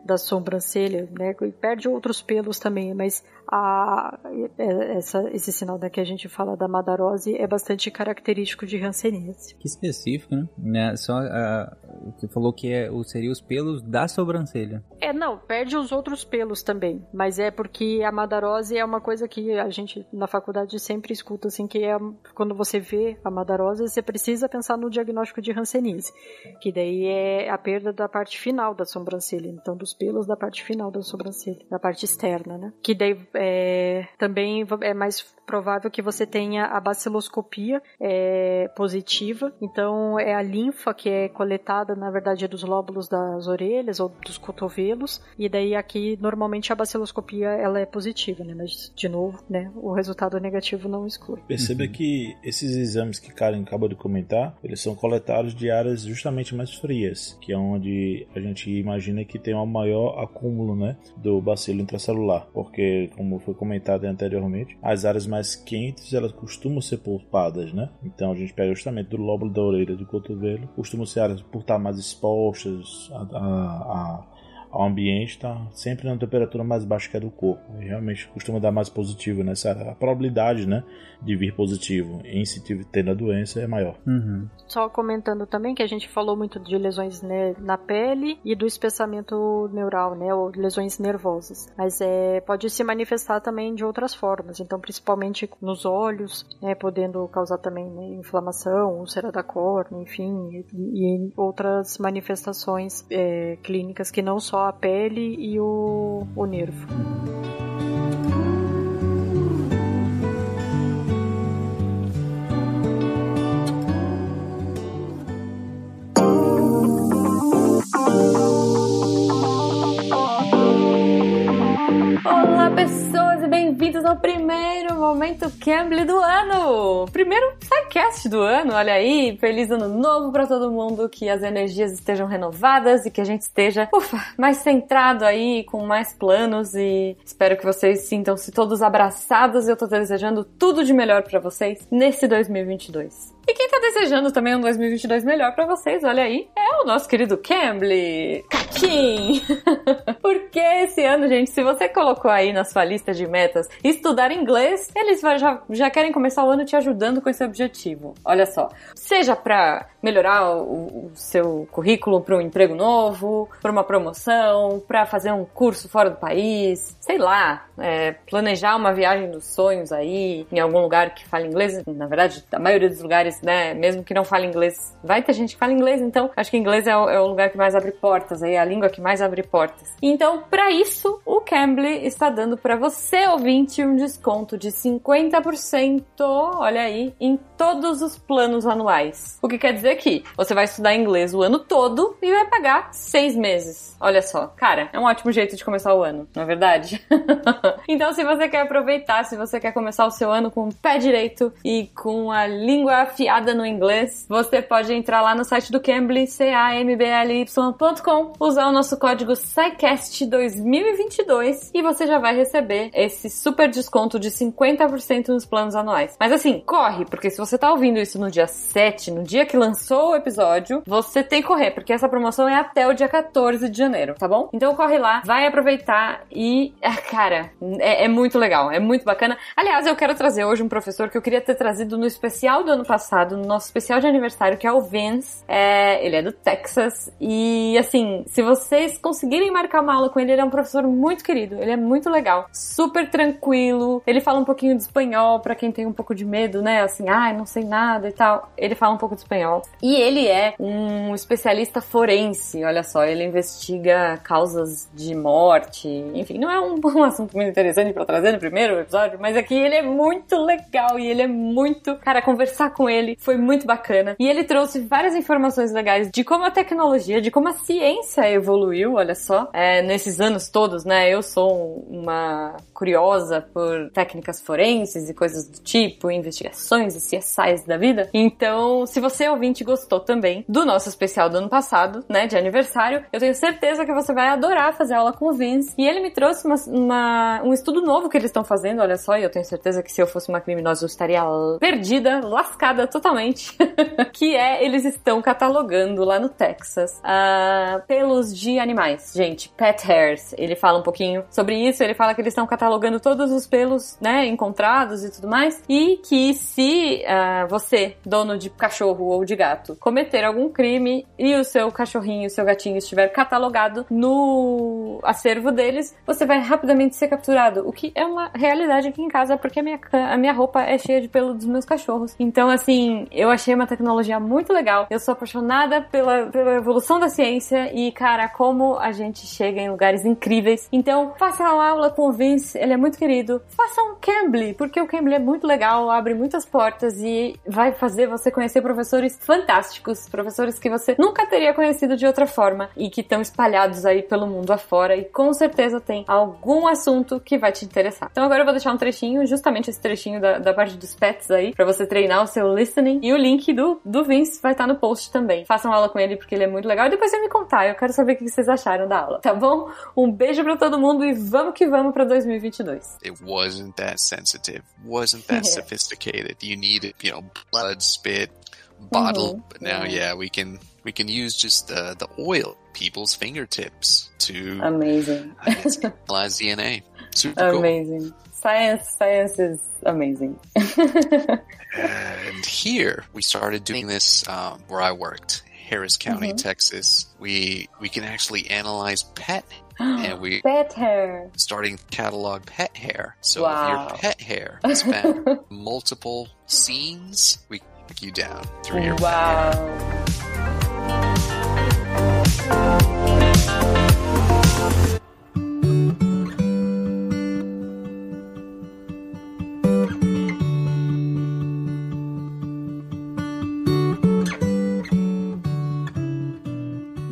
da sobrancelha, né? E perde outros pelos também, mas a, é, essa, esse sinal da que a gente fala da madarose é bastante característico de hanseníase. Que específico, né? né? Só o que falou que é, seria os pelos da sobrancelha. É, não, perde os outros pelos também, mas é porque a madarose é uma coisa que a gente na faculdade sempre escuta, assim, que é quando você vê a madarose, você precisa pensar no diagnóstico de hanseníase, que daí é a perda da parte final da sobrancelha, então dos pelos da parte final da sobrancelha, da parte externa, né? Que daí é, também é mais provável que você tenha a baciloscopia é, positiva. Então, é a linfa que é coletada, na verdade, é dos lóbulos das orelhas ou dos cotovelos. E daí aqui, normalmente, a baciloscopia ela é positiva, né? Mas, de novo, né? O resultado negativo não exclui. Perceba uhum. que esses exames que Karen acabou de comentar, eles são coletados de áreas justamente mais frias, que é onde a gente imagina que tem um maior acúmulo, né? Do bacilo intracelular. Porque, como foi comentado anteriormente, as áreas mais mais quentes, elas costumam ser poupadas, né? Então a gente pega justamente do lóbulo da orelha do cotovelo, costumam ser áreas por estar mais expostas a, a, a ao ambiente está sempre na temperatura mais baixa que a do corpo. E realmente costuma dar mais positivo nessa A probabilidade, né, de vir positivo em se ter a doença é maior. Uhum. Só comentando também que a gente falou muito de lesões né, na pele e do espessamento neural, né, ou lesões nervosas. Mas é, pode se manifestar também de outras formas. Então, principalmente nos olhos, né, podendo causar também né, inflamação, úlcera da córnea, enfim, e, e outras manifestações é, clínicas que não só só a pele e o, o nervo. Olá, pessoas, e bem-vindos ao primeiro momento Cambly do ano! Primeiro SciCast do ano, olha aí. Feliz ano novo para todo mundo, que as energias estejam renovadas e que a gente esteja, ufa, mais centrado aí, com mais planos e espero que vocês sintam-se todos abraçados. Eu tô desejando tudo de melhor para vocês nesse 2022. E quem tá desejando também um 2022 melhor para vocês, olha aí, é o nosso querido Cambly. Catim! Porque esse ano, gente, se você colocou aí na sua lista de metas estudar inglês, eles já, já querem começar o ano te ajudando com esse objetivo. Olha só, seja para melhorar o, o, seu currículo para um emprego novo, para uma promoção, para fazer um curso fora do país, sei lá, é, planejar uma viagem dos sonhos aí em algum lugar que fale inglês. Na verdade, a maioria dos lugares né? Mesmo que não fale inglês, vai ter gente que fala inglês, então acho que inglês é o, é o lugar que mais abre portas, aí é a língua que mais abre portas. Então, para isso, o Cambly está dando para você, ouvinte, um desconto de 50%, olha aí, em todos os planos anuais. O que quer dizer que você vai estudar inglês o ano todo e vai pagar seis meses. Olha só, cara, é um ótimo jeito de começar o ano, não é verdade? então, se você quer aproveitar, se você quer começar o seu ano com o pé direito e com a língua afiada no inglês, você pode entrar lá no site do Cambly, C-A-M-B-L-Y.com, usar o nosso código SciCast2022 e você já vai receber esse super desconto de 50% nos planos anuais. Mas assim, corre, porque se você tá ouvindo isso no dia 7, no dia que lançou o episódio, você tem que correr, porque essa promoção é até o dia 14 de janeiro, tá bom? Então corre lá, vai aproveitar e, ah, cara, é, é muito legal, é muito bacana. Aliás, eu quero trazer hoje um professor que eu queria ter trazido no especial do ano passado, no nosso especial de aniversário, que é o Vince. É, ele é do Texas e, assim, se vocês conseguirem marcar uma aula com ele, ele é um professor muito querido, ele é muito legal, super tranquilo. Ele fala um pouquinho de espanhol para quem tem um pouco de medo, né? Assim, ai, ah, não sei nada e tal. Ele fala um pouco de espanhol. E ele é um especialista forense, olha só, ele investiga causas de morte. Enfim, não é um, um assunto muito interessante para trazer no primeiro episódio, mas aqui ele é muito legal e ele é muito. Cara, conversar com ele foi muito bacana. E ele trouxe várias informações legais de como a tecnologia, de como a ciência evoluiu, olha só, é, nesses anos todos, né? Eu sou uma curiosa por técnicas forenses e coisas do tipo, investigações e CSIs da vida. Então, se você ouvinte gostou também do nosso especial do ano passado, né, de aniversário, eu tenho certeza que você vai adorar fazer aula com o Vince. E ele me trouxe uma, uma, um estudo novo que eles estão fazendo, olha só, e eu tenho certeza que se eu fosse uma criminosa eu estaria perdida, lascada totalmente. que é, eles estão catalogando lá no Texas uh, pelos de animais, gente, pet hairs. Ele fala um pouquinho sobre isso, ele fala que eles estão catalogando todos os pelos, né, encontrados e tudo mais, e que se uh, você, dono de cachorro ou de gato, cometer algum crime e o seu cachorrinho, o seu gatinho estiver catalogado no acervo deles, você vai rapidamente ser capturado, o que é uma realidade aqui em casa, porque a minha, a minha roupa é cheia de pelo dos meus cachorros. Então, assim, eu achei uma tecnologia muito legal. Eu sou apaixonada pela, pela evolução da ciência e, cara, como a gente chega em lugares incríveis. Então, faça uma aula com o Vince, ele é muito querido. Faça um Cambly, porque o Cambly é muito legal, abre muitas portas e vai fazer você conhecer professores fantásticos, professores que você nunca teria conhecido de outra forma e que estão espalhados aí pelo mundo afora e com certeza tem algum assunto que vai te interessar. Então agora eu vou deixar um trechinho, justamente esse trechinho da, da parte dos pets aí, para você treinar o seu listening e o link do, do Vince vai estar no post também. Façam aula com ele porque ele é muito legal e depois você me contar, eu quero saber o que vocês acharam da aula, tá bom? Um beijo para todo mundo e vamos que vamos para 2022. It wasn't that sensitive, wasn't that sophisticated. You need, you know, blood, spit, bottle. Mm-hmm. But now, yeah, we can we can use just uh, the oil people's fingertips to amazing analyze DNA. Super amazing. Cool. Science, science is amazing. and here we started doing this um, where I worked, Harris County, mm-hmm. Texas. We we can actually analyze pet and we pet hair starting catalog pet hair. So wow. if your pet hair has been multiple scenes, we you down through your wow.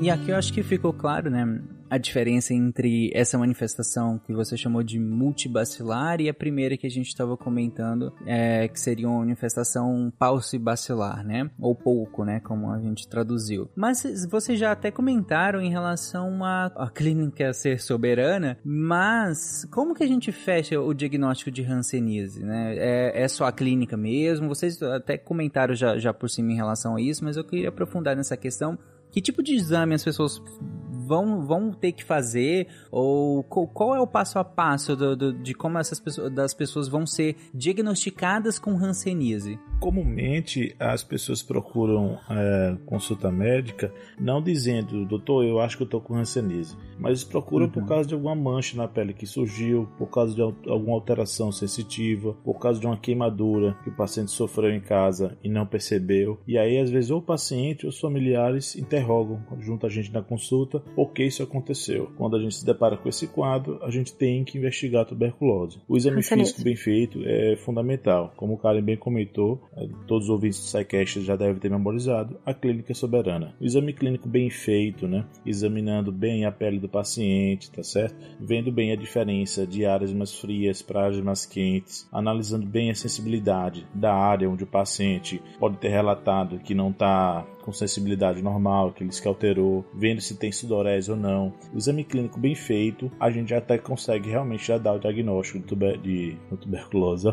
E aqui eu acho que ficou claro, né? a diferença entre essa manifestação que você chamou de multibacilar e a primeira que a gente estava comentando, é, que seria uma manifestação paucibacilar, né? Ou pouco, né? Como a gente traduziu. Mas vocês já até comentaram em relação à, à clínica ser soberana, mas como que a gente fecha o diagnóstico de Hanseníase, né? É, é só a clínica mesmo? Vocês até comentaram já, já por cima em relação a isso, mas eu queria aprofundar nessa questão. Que tipo de exame as pessoas vão, vão ter que fazer? Ou qual é o passo a passo do, do, de como essas pessoas, das pessoas vão ser diagnosticadas com hanseníase? Comumente as pessoas procuram é, consulta médica não dizendo, doutor, eu acho que eu estou com hanseníase, mas procuram uhum. por causa de alguma mancha na pele que surgiu, por causa de alguma alteração sensitiva, por causa de uma queimadura que o paciente sofreu em casa e não percebeu. E aí, às vezes, ou o paciente ou os familiares interrogam junto a gente na consulta por que isso aconteceu. Quando a gente se depara com esse quadro, a gente tem que investigar a tuberculose. O exame físico bem feito é fundamental. Como o Karen bem comentou, é, todos os ouvintes do SciCast já devem ter memorizado, a clínica soberana. O exame clínico bem feito, né? Examinando bem a pele do paciente, tá certo? Vendo bem a diferença de áreas mais frias para áreas mais quentes, analisando bem a sensibilidade da área onde o paciente pode ter relatado que não está com sensibilidade normal, aqueles que alterou, vendo se tem sudorese ou não. O exame clínico bem feito, a gente já até consegue realmente já dar o diagnóstico de, tuber de, tuberculose,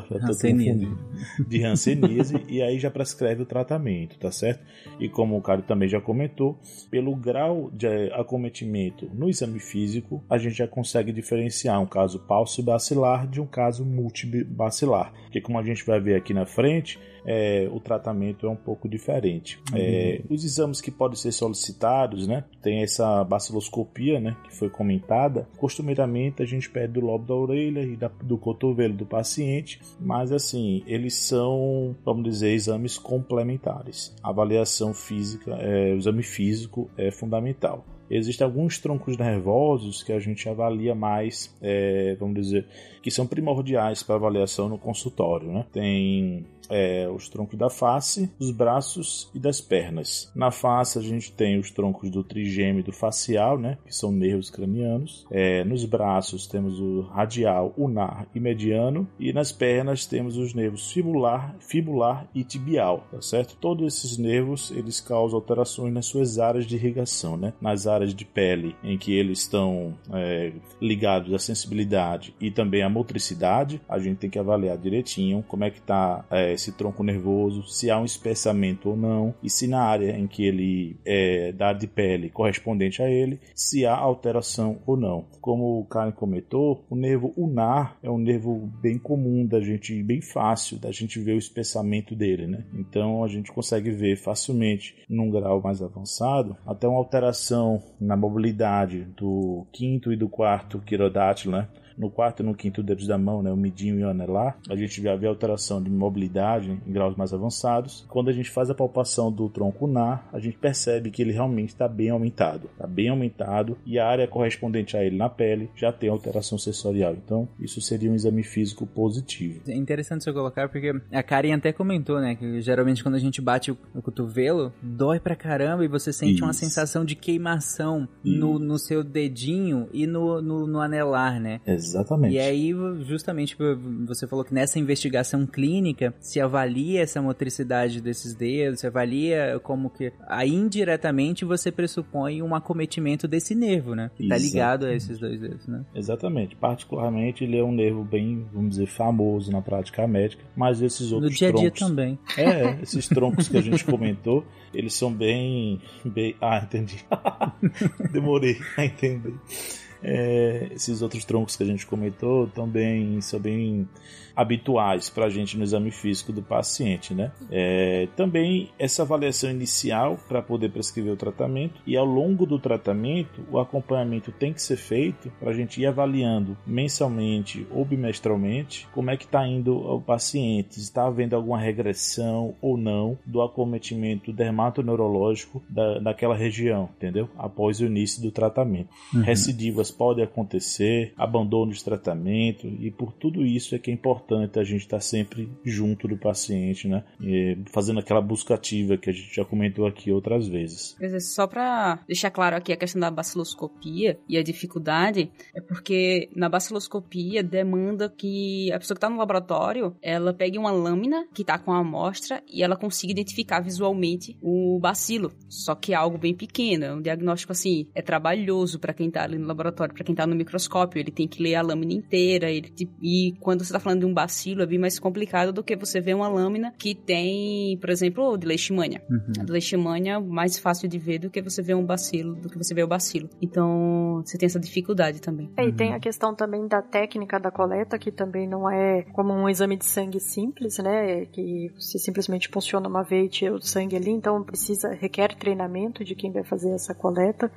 de hanseníase, e aí já prescreve o tratamento, tá certo? E como o cara também já comentou, pelo grau de acometimento no exame físico, a gente já consegue diferenciar um caso paucibacilar de um caso multibacilar, porque como a gente vai ver aqui na frente, é, o tratamento é um pouco diferente. Uhum. É, os exames que podem ser solicitados, né? Tem essa baciloscopia, né? Que foi comentada. Costumeiramente a gente pede do lobo da orelha e da, do cotovelo do paciente, mas assim, eles são, vamos dizer, exames complementares. A avaliação física, é, o exame físico é fundamental. Existem alguns troncos nervosos que a gente avalia mais, é, vamos dizer, que são primordiais para avaliação no consultório. Né? Tem é, os troncos da face, dos braços e das pernas. Na face a gente tem os troncos do trigêmeo facial, né, que são nervos cranianos. É, nos braços temos o radial, unar e mediano. E nas pernas temos os nervos fibular, fibular e tibial, tá certo? Todos esses nervos eles causam alterações nas suas áreas de irrigação, né? Nas áreas de pele em que eles estão é, ligados à sensibilidade e também à motricidade, a gente tem que avaliar direitinho como é que está é, esse tronco nervoso, se há um espessamento ou não, e se na área em que ele é da de pele correspondente a ele, se há alteração ou não. Como o Karen comentou, o nervo unar é um nervo bem comum da gente, bem fácil da gente ver o espessamento dele, né? Então a gente consegue ver facilmente num grau mais avançado até uma alteração na mobilidade do quinto e do quarto quirodátilo, né? No quarto e no quinto dedos da mão, né, o midinho e o anelar, a gente já vê alteração de mobilidade em graus mais avançados. Quando a gente faz a palpação do tronco nar, a gente percebe que ele realmente está bem aumentado, está bem aumentado e a área correspondente a ele na pele já tem alteração sensorial. Então, isso seria um exame físico positivo. É interessante você colocar porque a Karen até comentou, né, que geralmente quando a gente bate o, cotovelo, dói pra caramba e você sente isso. uma sensação de queimação no, no seu dedinho e no, no, no anelar, né? Exatamente. E aí, justamente, você falou que nessa investigação clínica se avalia essa motricidade desses dedos, se avalia como que. Aí, indiretamente, você pressupõe um acometimento desse nervo, né? Que tá ligado a esses dois dedos, né? Exatamente. Particularmente, ele é um nervo bem, vamos dizer, famoso na prática médica, mas esses outros No dia a dia troncos, também. É, esses troncos que a gente comentou, eles são bem. bem... Ah, entendi. Demorei a entender. É, esses outros troncos que a gente comentou também são bem habituais para a gente no exame físico do paciente, né? É, também essa avaliação inicial para poder prescrever o tratamento e ao longo do tratamento o acompanhamento tem que ser feito para a gente ir avaliando mensalmente ou bimestralmente como é que está indo o paciente, está havendo alguma regressão ou não do acometimento dermatoneurológico da, daquela região, entendeu? Após o início do tratamento. Uhum. Recidivas podem acontecer, abandono de tratamento, e por tudo isso é que é importante a gente estar sempre junto do paciente, né? E fazendo aquela busca ativa que a gente já comentou aqui outras vezes. Só para deixar claro aqui a questão da baciloscopia e a dificuldade, é porque na baciloscopia demanda que a pessoa que está no laboratório, ela pegue uma lâmina que está com a amostra e ela consiga identificar visualmente o bacilo. Só que é algo bem pequeno, é um diagnóstico assim, é trabalhoso para quem está ali no laboratório, para quem está no microscópio, ele tem que ler a lâmina inteira, ele e quando você está falando de um bacilo é bem mais complicado do que você ver uma lâmina que tem, por exemplo, de leishmania. Uhum. A de leishmania é mais fácil de ver do que você ver um bacilo, do que você ver o bacilo. Então, você tem essa dificuldade também. É, e tem a questão também da técnica da coleta, que também não é como um exame de sangue simples, né? Que você simplesmente funciona uma veia e tira o sangue ali, então precisa, requer treinamento de quem vai fazer essa coleta.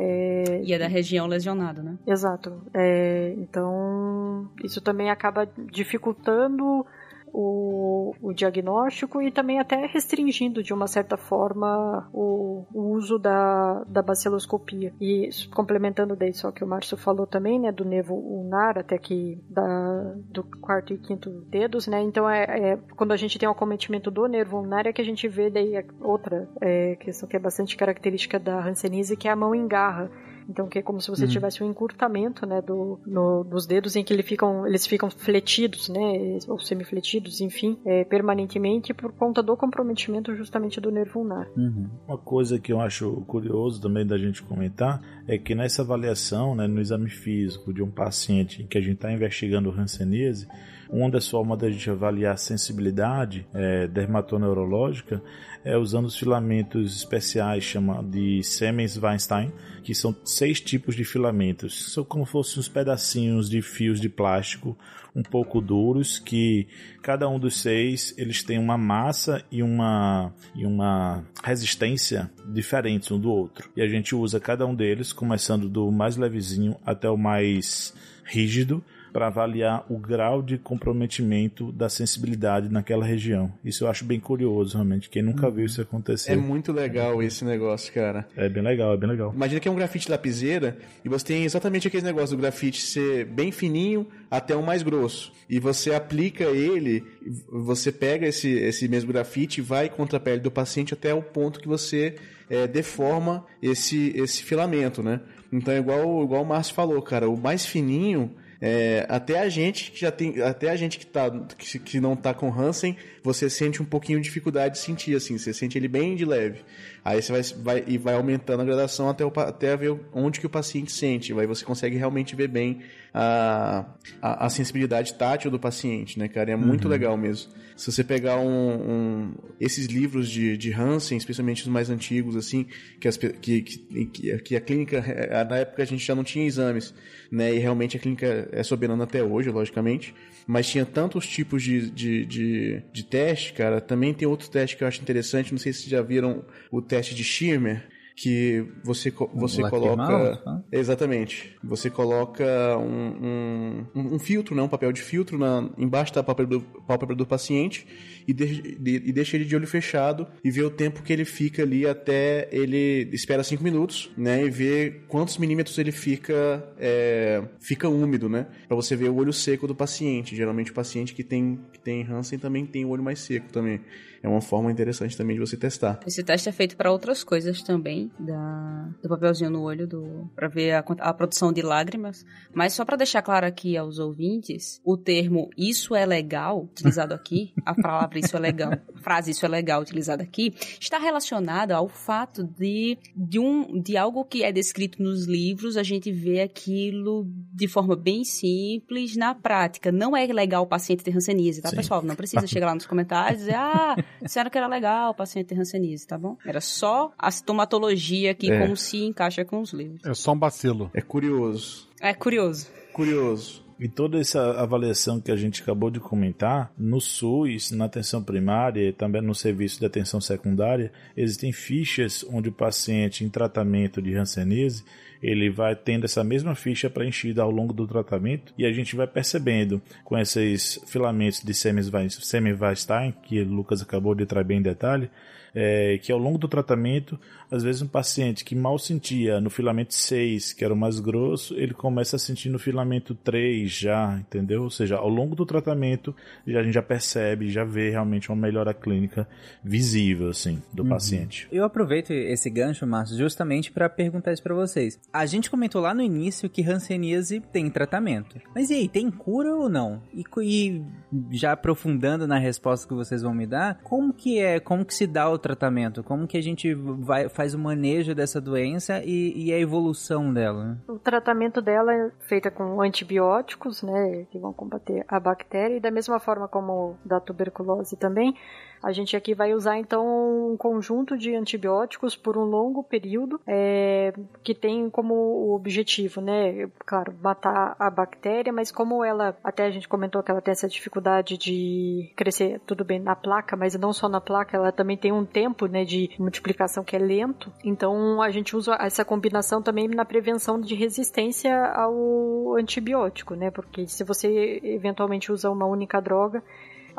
É, e é da região lesionada, né? Exato. É, então, isso também acaba dificultando o, o diagnóstico e também até restringindo de uma certa forma o, o uso da, da baciloscopia. E complementando daí só que o Márcio falou também, né, do nevo ulnar até que da, do quarto e quinto dedos, né, então é, é quando a gente tem o acometimento do nervo ulnar é que a gente vê daí outra é, questão que é bastante característica da Hanseníase, que é a mão em garra. Então, que é como se você uhum. tivesse um encurtamento, né, do, no, dos dedos em que eles ficam, eles ficam fletidos, né, ou semifletidos, enfim, é, permanentemente por conta do comprometimento justamente do nervo ulnar. Uhum. Uma coisa que eu acho curioso também da gente comentar é que nessa avaliação, né, no exame físico de um paciente que a gente está investigando hanseníase, uma das formas da gente avaliar a sensibilidade é, dermatoneurológica é usando os filamentos especiais chamados de Siemens-Weinstein, que são seis tipos de filamentos. São como se fossem uns pedacinhos de fios de plástico um pouco duros que cada um dos seis eles têm uma massa e uma e uma resistência diferentes um do outro. E a gente usa cada um deles, começando do mais levezinho até o mais rígido, para avaliar o grau de comprometimento da sensibilidade naquela região. Isso eu acho bem curioso, realmente. Quem nunca viu isso acontecer. É muito legal esse negócio, cara. É bem legal, é bem legal. Imagina que é um grafite lapiseira e você tem exatamente aquele negócio do grafite ser bem fininho até o mais grosso. E você aplica ele, você pega esse, esse mesmo grafite e vai contra a pele do paciente até o ponto que você é, deforma esse, esse filamento, né? Então é igual, igual o Márcio falou, cara, o mais fininho é, até a gente que já tem, até a gente que, tá, que, que não tá com Hansen, você sente um pouquinho de dificuldade de sentir, assim, você sente ele bem de leve. Aí você vai, vai e vai aumentando a gradação até, o, até ver onde que o paciente sente. Aí você consegue realmente ver bem a, a, a sensibilidade tátil do paciente, né, cara? É muito uhum. legal mesmo. Se você pegar um, um, esses livros de, de Hansen, especialmente os mais antigos, assim, que, as, que, que, que a clínica, eh, na época a gente já não tinha exames, né? E realmente a clínica é soberana até hoje, logicamente. Mas tinha tantos tipos de, de, de, de teste, cara. Também tem outro teste que eu acho interessante, não sei se vocês já viram o teste de Schirmer que você, você coloca. Mouse, tá? Exatamente. Você coloca um, um, um, filtro, né? um papel de filtro na, embaixo da pálpebra do, pálpebra do paciente e, de, de, e deixa ele de olho fechado e vê o tempo que ele fica ali até ele espera 5 minutos, né? E vê quantos milímetros ele fica, é, fica úmido, né? Pra você ver o olho seco do paciente. Geralmente o paciente que tem, que tem Hansen também tem o olho mais seco também é uma forma interessante também de você testar. Esse teste é feito para outras coisas também, da, do papelzinho no olho, do para ver a, a, produção de lágrimas. Mas só para deixar claro aqui aos ouvintes, o termo isso é legal, utilizado aqui, a palavra isso é legal, a frase isso é legal utilizada aqui, está relacionada ao fato de, de, um, de algo que é descrito nos livros, a gente vê aquilo de forma bem simples na prática. Não é legal o paciente ter hanseníase, tá, Sim. pessoal? Não precisa chegar lá nos comentários e dizer, ah, Disseram que era legal o paciente ter hanseníase, tá bom? Era só a sintomatologia aqui, é. como se encaixa com os livros. É só um bacilo. É curioso. É curioso. Curioso. E toda essa avaliação que a gente acabou de comentar, no SUS, na atenção primária e também no serviço de atenção secundária, existem fichas onde o paciente em tratamento de Hanseníase ele vai tendo essa mesma ficha preenchida ao longo do tratamento e a gente vai percebendo com esses filamentos de Semmelweis-Stein, que o Lucas acabou de trazer bem em detalhe, é, que ao longo do tratamento, às vezes um paciente que mal sentia no filamento 6, que era o mais grosso, ele começa a sentir no filamento 3 já, entendeu? Ou seja, ao longo do tratamento, já, a gente já percebe, já vê realmente uma melhora clínica visível, assim, do Uhum. paciente. Eu aproveito esse gancho, Márcio, justamente para perguntar isso para vocês. A gente comentou lá no início que hanseníase tem tratamento. Mas e aí, tem cura ou não? E, e já aprofundando na resposta que vocês vão me dar, como que é, como que se dá o tratamento? Como que a gente vai, faz o manejo dessa doença e, e a evolução dela? né? O tratamento dela é feita com antibióticos, né, que vão combater a bactéria, e da mesma forma como da tuberculose também, a gente aqui vai usar então um conjunto de antibióticos por um longo período, é, que tem como objetivo, né, claro, matar a bactéria, mas como ela, até a gente comentou que ela tem essa dificuldade de crescer, tudo bem, na placa, mas não só na placa, ela também tem um tempo, né, de multiplicação que é lento, então a gente usa essa combinação também na prevenção de resistência ao antibiótico, né, porque se você eventualmente usa uma única droga,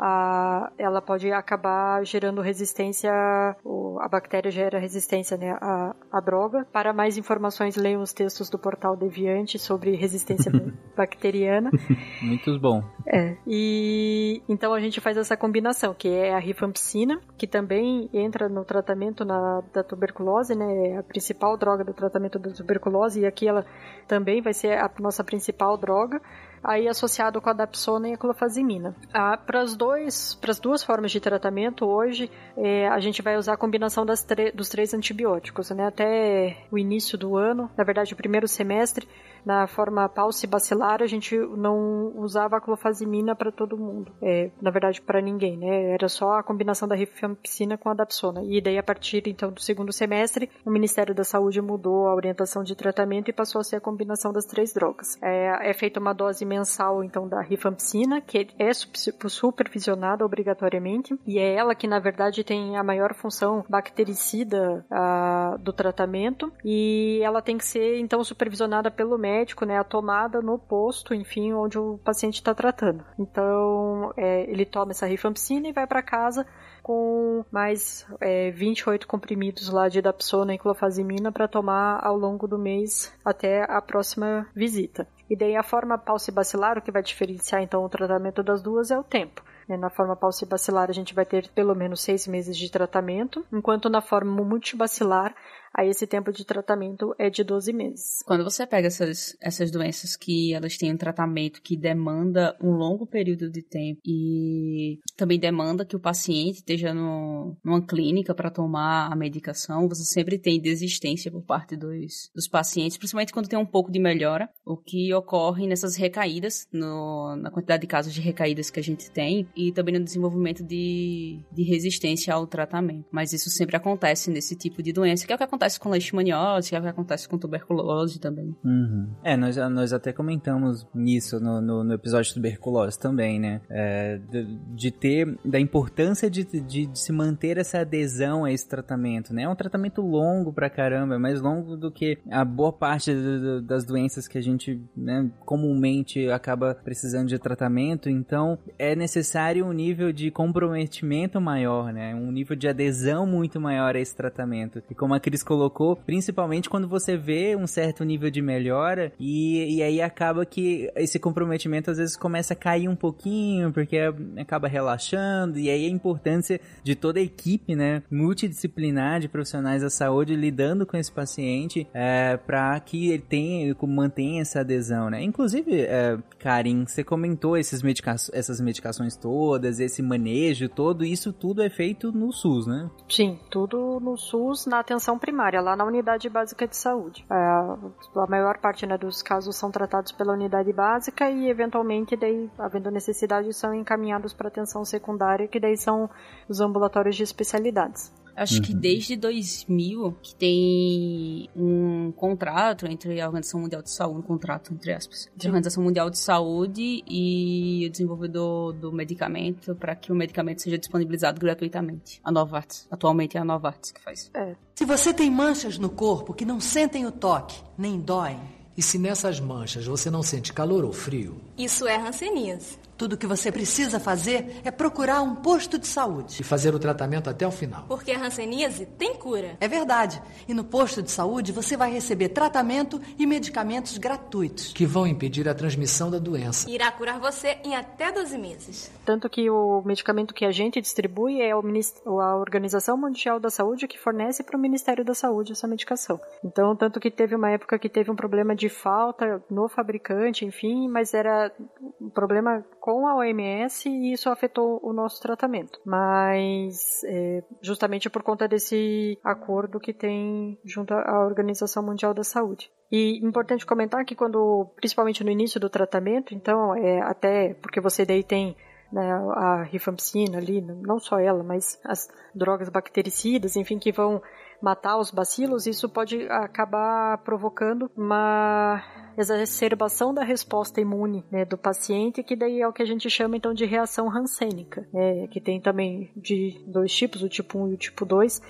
a, ela pode acabar gerando resistência, a bactéria gera resistência né, à, à droga. Para mais informações, leiam os textos do portal Deviante sobre resistência bacteriana. Muito bom. É. E então a gente faz essa combinação, que é a rifampicina, que também entra no tratamento na, da tuberculose, né? É a principal droga do tratamento da tuberculose, e aqui ela também vai ser a nossa principal droga. Aí associado com a dapsona e a clofazimina. Ah, para as duas formas de tratamento hoje, é, a gente vai usar a combinação dos três antibióticos, né? Até o início do ano, na verdade o primeiro semestre, na forma paucibacilar, a gente não usava a clofazimina para todo mundo. É, na verdade, para ninguém, né? Era só a combinação da rifampicina com a dapsona. E daí, a partir então do segundo semestre, o Ministério da Saúde mudou a orientação de tratamento e passou a ser a combinação das três drogas. É, é feita uma dose mensal, então, da rifampicina, que é sup- supervisionada obrigatoriamente, e é ela que, na verdade, tem a maior função bactericida ah, do tratamento, e ela tem que ser, então, supervisionada pelo médico, né, a tomada no posto, enfim, onde o paciente está tratando. Então, é, ele toma essa rifampicina e vai para casa com mais é, 28 comprimidos lá de dapsona e clofazimina para tomar ao longo do mês até a próxima visita. E daí a forma paucibacilar, o que vai diferenciar então o tratamento das duas é o tempo. né? Na forma paucibacilar a gente vai ter pelo menos seis meses de tratamento, enquanto na forma multibacilar aí esse tempo de tratamento é de 12 meses. Quando você pega essas, essas doenças que elas têm um tratamento que demanda um longo período de tempo e também demanda que o paciente esteja no, numa clínica para tomar a medicação, você sempre tem desistência por parte dos, dos pacientes, principalmente quando tem um pouco de melhora, o que ocorre nessas recaídas, no, na quantidade de casos de recaídas que a gente tem e também no desenvolvimento de, de resistência ao tratamento. Mas isso sempre acontece nesse tipo de doença, que é o que acontece com leishmaniose, que é o que acontece com tuberculose também. Uhum. É, nós, nós até comentamos nisso no, no, no episódio de tuberculose também, né? É, de, de ter, da importância de, de, de se manter essa adesão a esse tratamento, né? É um tratamento longo pra caramba, é mais longo do que a boa parte do- do- das doenças que a gente, né, comumente acaba precisando de tratamento, então é necessário um nível de comprometimento maior, né? Um nível de adesão muito maior a esse tratamento. E como a Cris colocou, principalmente quando você vê um certo nível de melhora e, e aí acaba que esse comprometimento às vezes começa a cair um pouquinho, porque acaba relaxando, e aí a importância de toda a equipe, né, multidisciplinar de profissionais da saúde lidando com esse paciente é, para que ele tenha, mantenha essa adesão, né? Inclusive, é, Karim, você comentou esses medica essas medicações todas, esse manejo todo, isso tudo é feito no SUS, né? Sim, tudo no SUS, na atenção primária, lá na unidade básica de saúde. É, a maior parte né, dos casos são tratados pela unidade básica e, eventualmente, daí, havendo necessidade, são encaminhados para atenção secundária, que daí são os ambulatórios de especialidades. Acho que desde 2000 que tem um contrato entre a Organização Mundial de Saúde, um contrato entre aspas, entre a Organização Mundial de Saúde e o desenvolvedor do medicamento para que o medicamento seja disponibilizado gratuitamente. A Novartis, atualmente é a Novartis que faz. É. Se você tem manchas no corpo que não sentem o toque, nem doem, E se nessas manchas você não sente calor ou frio, Isso é hanseníase. Tudo que você precisa fazer é procurar um posto de saúde. E fazer o tratamento até o final. Porque a hanseníase tem cura. É verdade. E no posto de saúde você vai receber tratamento e medicamentos gratuitos. Que vão impedir a transmissão da doença. Irá curar você em até 12 meses. Tanto que o medicamento que a gente distribui é a Organização Mundial da Saúde que fornece para o Ministério da Saúde essa medicação. Então, tanto que teve uma época que teve um problema de falta no fabricante, enfim, mas era um problema com a OMS e isso afetou o nosso tratamento. Mas é, justamente por conta desse acordo que tem junto à Organização Mundial da Saúde. E importante comentar que quando, principalmente no início do tratamento, então, é, até porque você daí tem né, a rifampicina ali, não só ela, mas as drogas bactericidas, enfim, que vão matar os bacilos, isso pode acabar provocando uma exacerbação da resposta imune né, do paciente, que daí é o que a gente chama então de reação rancênica, né, que tem também de dois tipos, o tipo 1 e o tipo 2.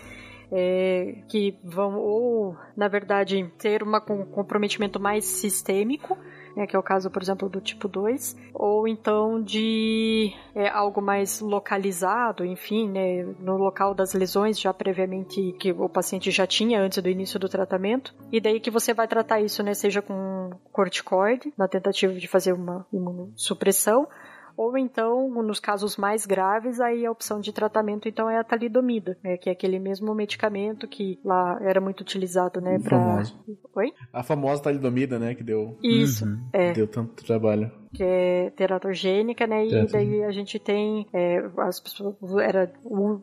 É, que vão ou, na verdade, ter um comprometimento mais sistêmico, né, que é o caso, por exemplo, do tipo 2, ou então de é, algo mais localizado, enfim, né, no local das lesões já previamente que o paciente já tinha antes do início do tratamento, e daí que você vai tratar isso, né, seja com corticoide, na tentativa de fazer uma imunossupressão, ou então, nos casos mais graves, aí a opção de tratamento então é a talidomida, né, que é aquele mesmo medicamento que lá era muito utilizado, né, para Oi? A famosa talidomida, né, que deu Isso, uhum. é. Deu tanto trabalho que é teratogênica, né? E daí a gente tem é, as pessoas era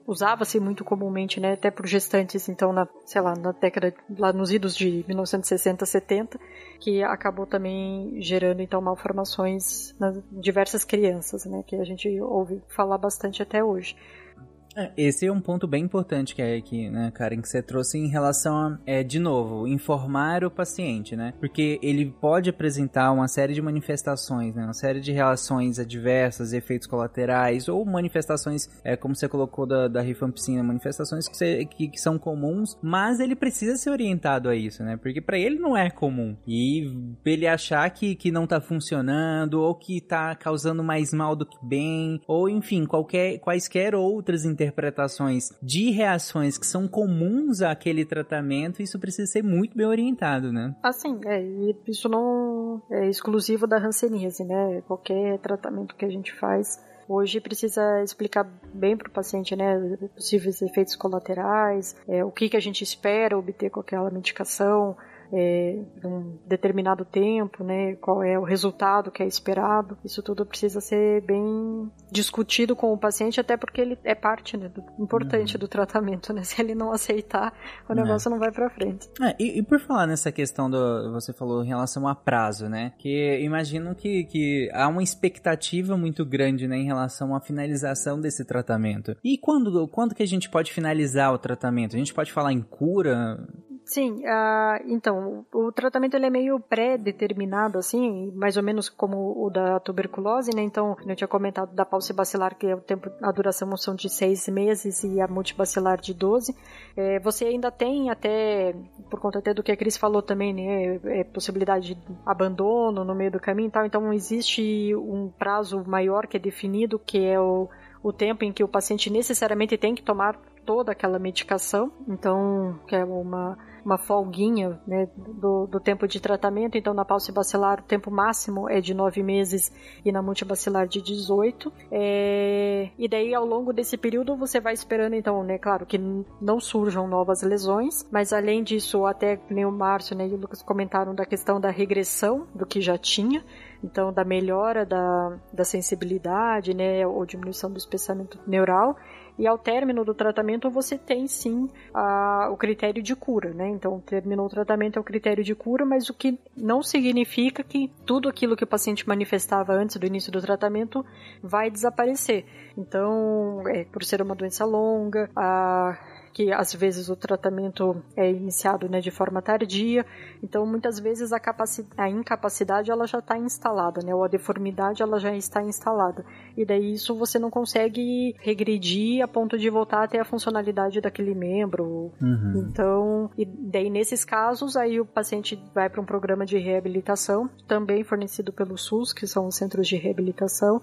usava-se muito comumente, né? Até por gestantes, então na sei lá na década lá nos idos de 1960, 70, que acabou também gerando então malformações nas diversas crianças, né? Que a gente ouve falar bastante até hoje. É, esse é um ponto bem importante que é aqui, né, Karen, que você trouxe em relação a, é, de novo, informar o paciente, né? Porque ele pode apresentar uma série de manifestações, né? Uma série de reações adversas, efeitos colaterais, ou manifestações, é, como você colocou da, da rifampicina, manifestações que, você, que, que, são comuns, mas ele precisa ser orientado a isso, né? Porque para ele não é comum. E ele achar que, que não tá funcionando, ou que tá causando mais mal do que bem, ou enfim, qualquer, quaisquer outras interpretações interpretações de reações que são comuns àquele tratamento, isso precisa ser muito bem orientado, né? Assim, é, isso não é exclusivo da hanseníase, né? Qualquer tratamento que a gente faz hoje precisa explicar bem para o paciente, né, possíveis efeitos colaterais, é, o que, que a gente espera obter com aquela medicação, é, um determinado tempo, né? Qual é o resultado que é esperado. Isso tudo precisa ser bem discutido com o paciente, até porque ele é parte né, do, importante uhum. do tratamento, né? Se ele não aceitar, o é. negócio é. não vai para frente. É, e, e, por falar nessa questão do você falou em relação a prazo, né? Que imagino que, que há uma expectativa muito grande, né, em relação à finalização desse tratamento. E quando quando que a gente pode finalizar o tratamento? A gente pode falar em cura? Sim, uh, então, o tratamento ele é meio pré-determinado, assim, mais ou menos como o da tuberculose, né? Então, eu tinha comentado da paucibacilar, que é o tempo, a duração são de seis meses e a multibacilar de 12. É, você ainda tem até, por conta até do que a Cris falou também, né? É, possibilidade de abandono no meio do caminho e tal. Então, existe um prazo maior que é definido, que é o o tempo em que o paciente necessariamente tem que tomar toda aquela medicação, então que é uma uma folguinha né, do, do, tempo de tratamento. Então, na paucibacilar, o tempo máximo é de 9 meses e na multibacilar de 18. É, e daí, ao longo desse período, você vai esperando, então, né, claro, que não surjam novas lesões, mas além disso, até nem o Márcio né, e o Lucas comentaram da questão da regressão do que já tinha então da melhora da, da sensibilidade, né, ou diminuição do espessamento neural, e ao término do tratamento você tem sim a, o critério de cura, né? Então terminou o tratamento é o critério de cura, mas o que não significa que tudo aquilo que o paciente manifestava antes do início do tratamento vai desaparecer. Então, é, por ser uma doença longa, a que às vezes o tratamento é iniciado né, de forma tardia, então muitas vezes a, a incapacidade ela já está instalada, né, ou a deformidade ela já está instalada, e daí isso você não consegue regredir a ponto de voltar até a funcionalidade daquele membro. Uhum. Então, e daí nesses casos aí o paciente vai para um programa de reabilitação, também fornecido pelo SUS, que são os centros de reabilitação,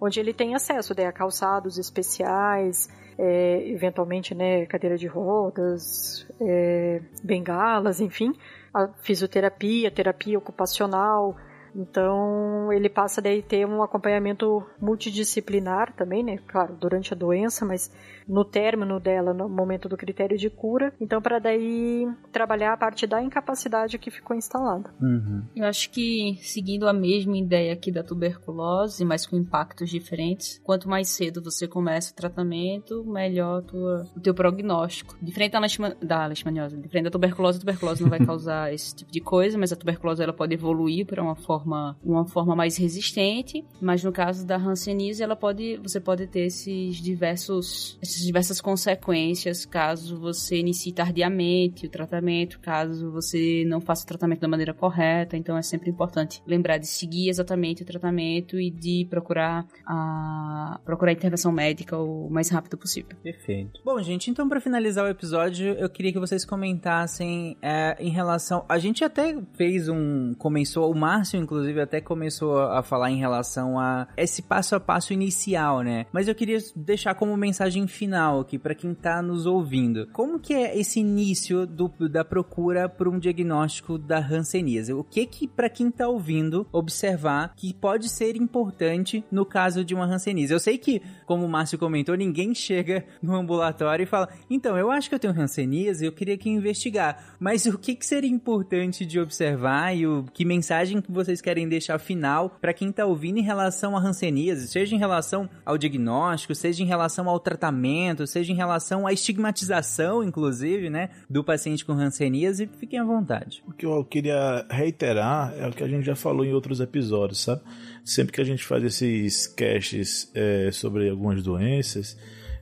onde ele tem acesso né, a calçados especiais, é, eventualmente né, cadeira de rodas, é, bengalas, enfim, a fisioterapia, terapia ocupacional. Então ele passa daí ter um acompanhamento multidisciplinar também, né? Claro, durante a doença, mas no término dela, no momento do critério de cura. Então, para daí trabalhar a parte da incapacidade que ficou instalada. Uhum. Eu acho que, seguindo a mesma ideia aqui da tuberculose, mas com impactos diferentes, quanto mais cedo você começa o tratamento, melhor tua, o teu prognóstico. Diferente da, leishman, da leishmaniose, diferente da tuberculose, a tuberculose não vai causar esse tipo de coisa, mas a tuberculose ela pode evoluir para uma forma, uma forma mais resistente, mas no caso da hanseníase, ela pode, você pode ter esses diversos, diversas consequências caso você inicie tardiamente o tratamento, caso você não faça o tratamento da maneira correta. Então é sempre importante lembrar de seguir exatamente o tratamento e de procurar a procurar a intervenção médica o mais rápido possível. Perfeito. Bom, gente, então para finalizar o episódio, eu queria que vocês comentassem é, em relação. A gente até fez um. Começou, o Márcio, inclusive, até começou a falar em relação a esse passo a passo inicial, né? Mas eu queria deixar como mensagem final final aqui para quem tá nos ouvindo. Como que é esse início do, da procura por um diagnóstico da hanseníase? O que que para quem tá ouvindo observar que pode ser importante no caso de uma hanseníase? Eu sei que, como o Márcio comentou, ninguém chega no ambulatório e fala: "Então, eu acho que eu tenho hanseníase, eu queria que investigar". Mas o que que seria importante de observar e o que mensagem que vocês querem deixar final para quem tá ouvindo em relação à hanseníase, seja em relação ao diagnóstico, seja em relação ao tratamento tratamento, seja em relação à estigmatização, inclusive, né, do paciente com hanseníase, fiquem à vontade. O que eu queria reiterar é o que a gente já falou em outros episódios, sabe? Sempre que a gente faz esses caches é, sobre algumas doenças,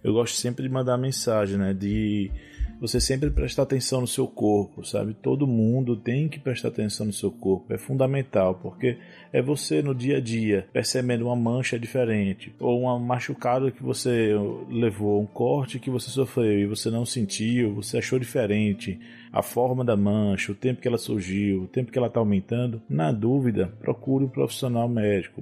eu gosto sempre de mandar mensagem, né, de você sempre prestar atenção no seu corpo, sabe? Todo mundo tem que prestar atenção no seu corpo, é fundamental, porque é você no dia a dia percebendo uma mancha diferente, ou uma machucada que você levou, um corte que você sofreu e você não sentiu, você achou diferente, a forma da mancha, o tempo que ela surgiu, o tempo que ela está aumentando. Na dúvida, procure um profissional médico,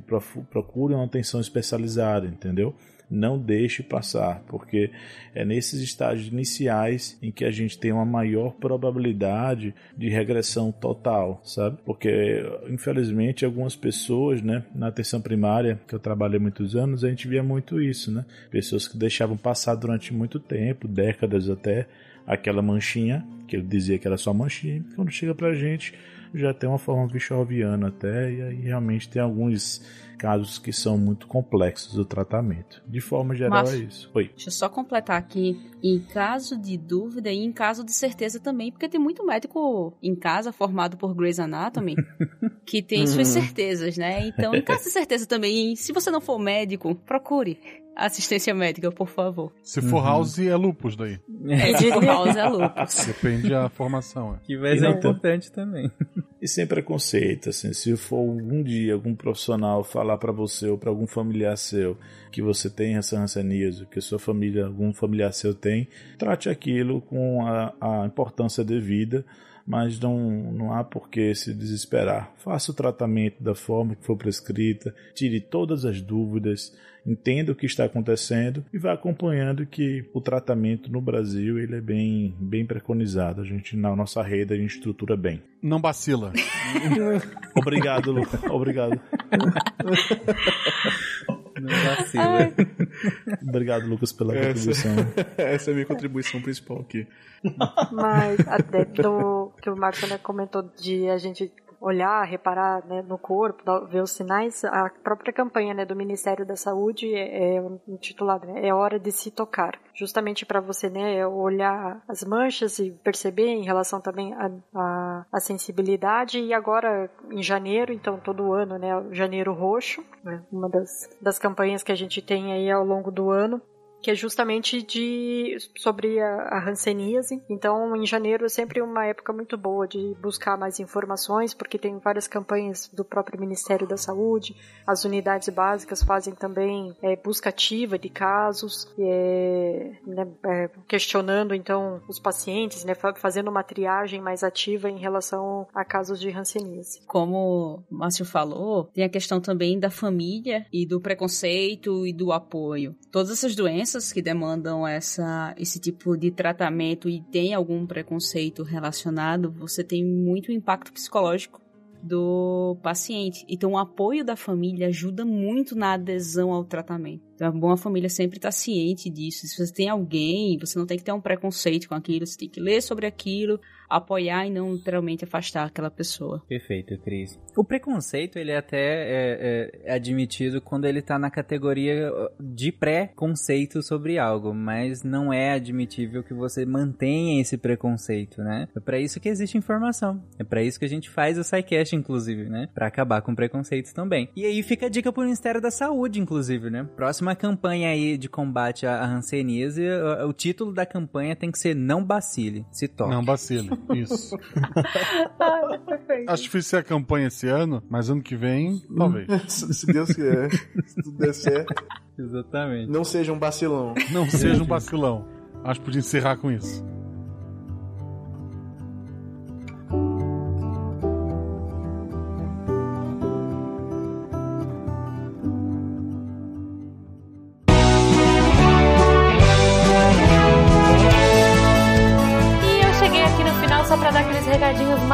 procure uma atenção especializada, entendeu? Não deixe passar, porque é nesses estágios iniciais em que a gente tem uma maior probabilidade de regressão total, sabe? Porque infelizmente algumas pessoas, né, na atenção primária, que eu trabalhei muitos anos, a gente via muito isso, né? Pessoas que deixavam passar durante muito tempo, décadas até, aquela manchinha, que ele dizia que era só manchinha, quando chega pra gente já tem uma forma bichoviana até, e aí realmente tem alguns casos que são muito complexos do tratamento. De forma geral Mas, é isso. Oi. Deixa eu só completar aqui. Em caso de dúvida e em caso de certeza também, porque tem muito médico em casa formado por Grey's Anatomy que tem suas uhum. certezas, né? Então, em caso de certeza também, se você não for médico, procure assistência médica, por favor. Se for uhum. house, é lupus daí. É, se for house, é lupus. Depende da formação. É. Que vai ser importante também. E sem preconceito, assim, se for algum dia algum profissional falar para você ou para algum familiar seu que você tem essa hanseníase, que sua família, algum familiar seu tem, trate aquilo com a, a importância devida mas não, não há por que se desesperar. Faça o tratamento da forma que for prescrita, tire todas as dúvidas, entenda o que está acontecendo e vá acompanhando que o tratamento no Brasil ele é bem, bem preconizado. A gente, na nossa rede, a gente estrutura bem. Não vacila. Obrigado, Luca. Obrigado. Não vacila. Obrigado, Lucas, pela essa, contribuição. Essa é a minha contribuição principal aqui. Mas até do que o Marcos né, comentou de a gente olhar, reparar né, no corpo, ver os sinais, a própria campanha né, do Ministério da Saúde é, é intitulada né, É Hora de Se Tocar. Justamente para você né, olhar as manchas e perceber em relação também à sensibilidade. E agora, em janeiro, então todo ano, né, Janeiro Roxo, né, uma das, das campanhas que a gente tem aí ao longo do ano, que é justamente de sobre a, a hanseníase. Então, em janeiro é sempre uma época muito boa de buscar mais informações, porque tem várias campanhas do próprio Ministério da Saúde, as unidades básicas fazem também é, busca ativa de casos, é, né, é, questionando então os pacientes, né, fazendo uma triagem mais ativa em relação a casos de hanseníase. Como o Márcio falou, tem a questão também da família e do preconceito e do apoio. Todas essas doenças que demandam essa, esse tipo de tratamento e tem algum preconceito relacionado, você tem muito impacto psicológico do paciente. Então, o apoio da família ajuda muito na adesão ao tratamento. Então, é bom a família sempre estar ciente disso. Se você tem alguém, você não tem que ter um preconceito com aquilo, você tem que ler sobre aquilo, apoiar e não literalmente afastar aquela pessoa. Perfeito, Cris. O preconceito, ele até é, é, é admitido quando ele tá na categoria de pré-conceito sobre algo, mas não é admitível que você mantenha esse preconceito, né? É para isso que existe informação. É para isso que a gente faz o SciCast, inclusive, né? Para acabar com preconceitos também. E aí fica a dica pro Ministério da Saúde, inclusive, né? Próxima campanha aí de combate à hanseníase, o título da campanha tem que ser Não Bacile. Se toque. Não bacile. Isso. Acho difícil ser a campanha esse ano, mas ano que vem, talvez. Se Deus quiser. Se tudo der certo. Exatamente. Não seja um vacilão. Não seja um vacilão. Acho que podia encerrar com isso.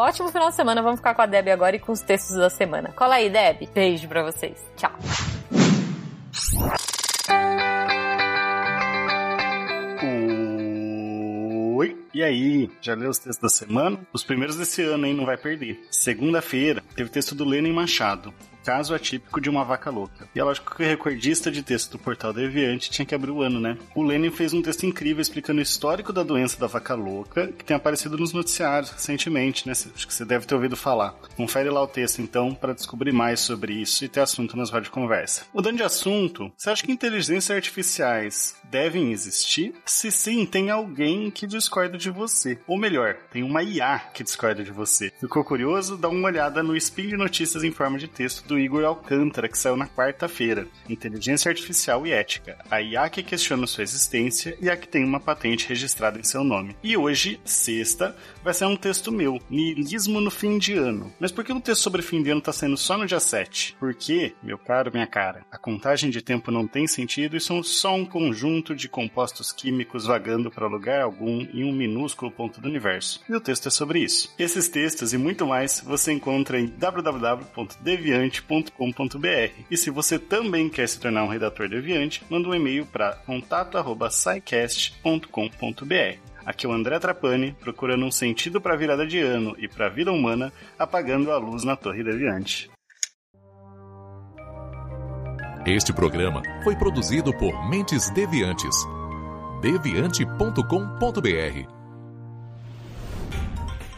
ótimo final de semana. Vamos ficar com a Deb agora e com os textos da semana. Cola aí, Deb. Beijo pra vocês. Tchau. Oi, e aí? Já leu os textos da semana? Os primeiros desse ano, hein? Não vai perder. Segunda-feira, teve texto do Lenin Machado. Caso atípico de uma vaca louca. E é lógico que o recordista de texto do Portal Deviante tinha que abrir o ano, né? O Lenin fez um texto incrível explicando o histórico da doença da vaca louca, que tem aparecido nos noticiários recentemente, né? Acho que você deve ter ouvido falar. Confere lá o texto, então, para descobrir mais sobre isso e ter assunto nas rádio conversa. Mudando de assunto, você acha que inteligências artificiais devem existir? Se sim, tem alguém que discorda de você. Ou melhor, tem uma IA que discorda de você. Ficou curioso? Dá uma olhada no Spin de Notícias em forma de texto do Igor Alcântara, que saiu na quarta-feira. Inteligência Artificial e Ética. A IA que questiona sua existência e a que tem uma patente registrada em seu nome. E hoje, sexta, vai ser um texto meu, Niilismo no fim de ano. Mas por que o texto sobre fim de ano tá saindo só no dia 7? Porque, meu caro, minha cara, a contagem de tempo não tem sentido e são só um conjunto de compostos químicos vagando para lugar algum em um minúsculo ponto do universo. E o texto é sobre isso. Esses textos e muito mais você encontra em www.deviante.com.br. E se você também quer se tornar um redator deviante, manda um e-mail para contato@scicast.com.br. Aqui é o André Trapani, procurando um sentido para a virada de ano e para a vida humana, apagando a luz na Torre Deviante. Este programa foi produzido por Mentes Deviantes. deviante.com.br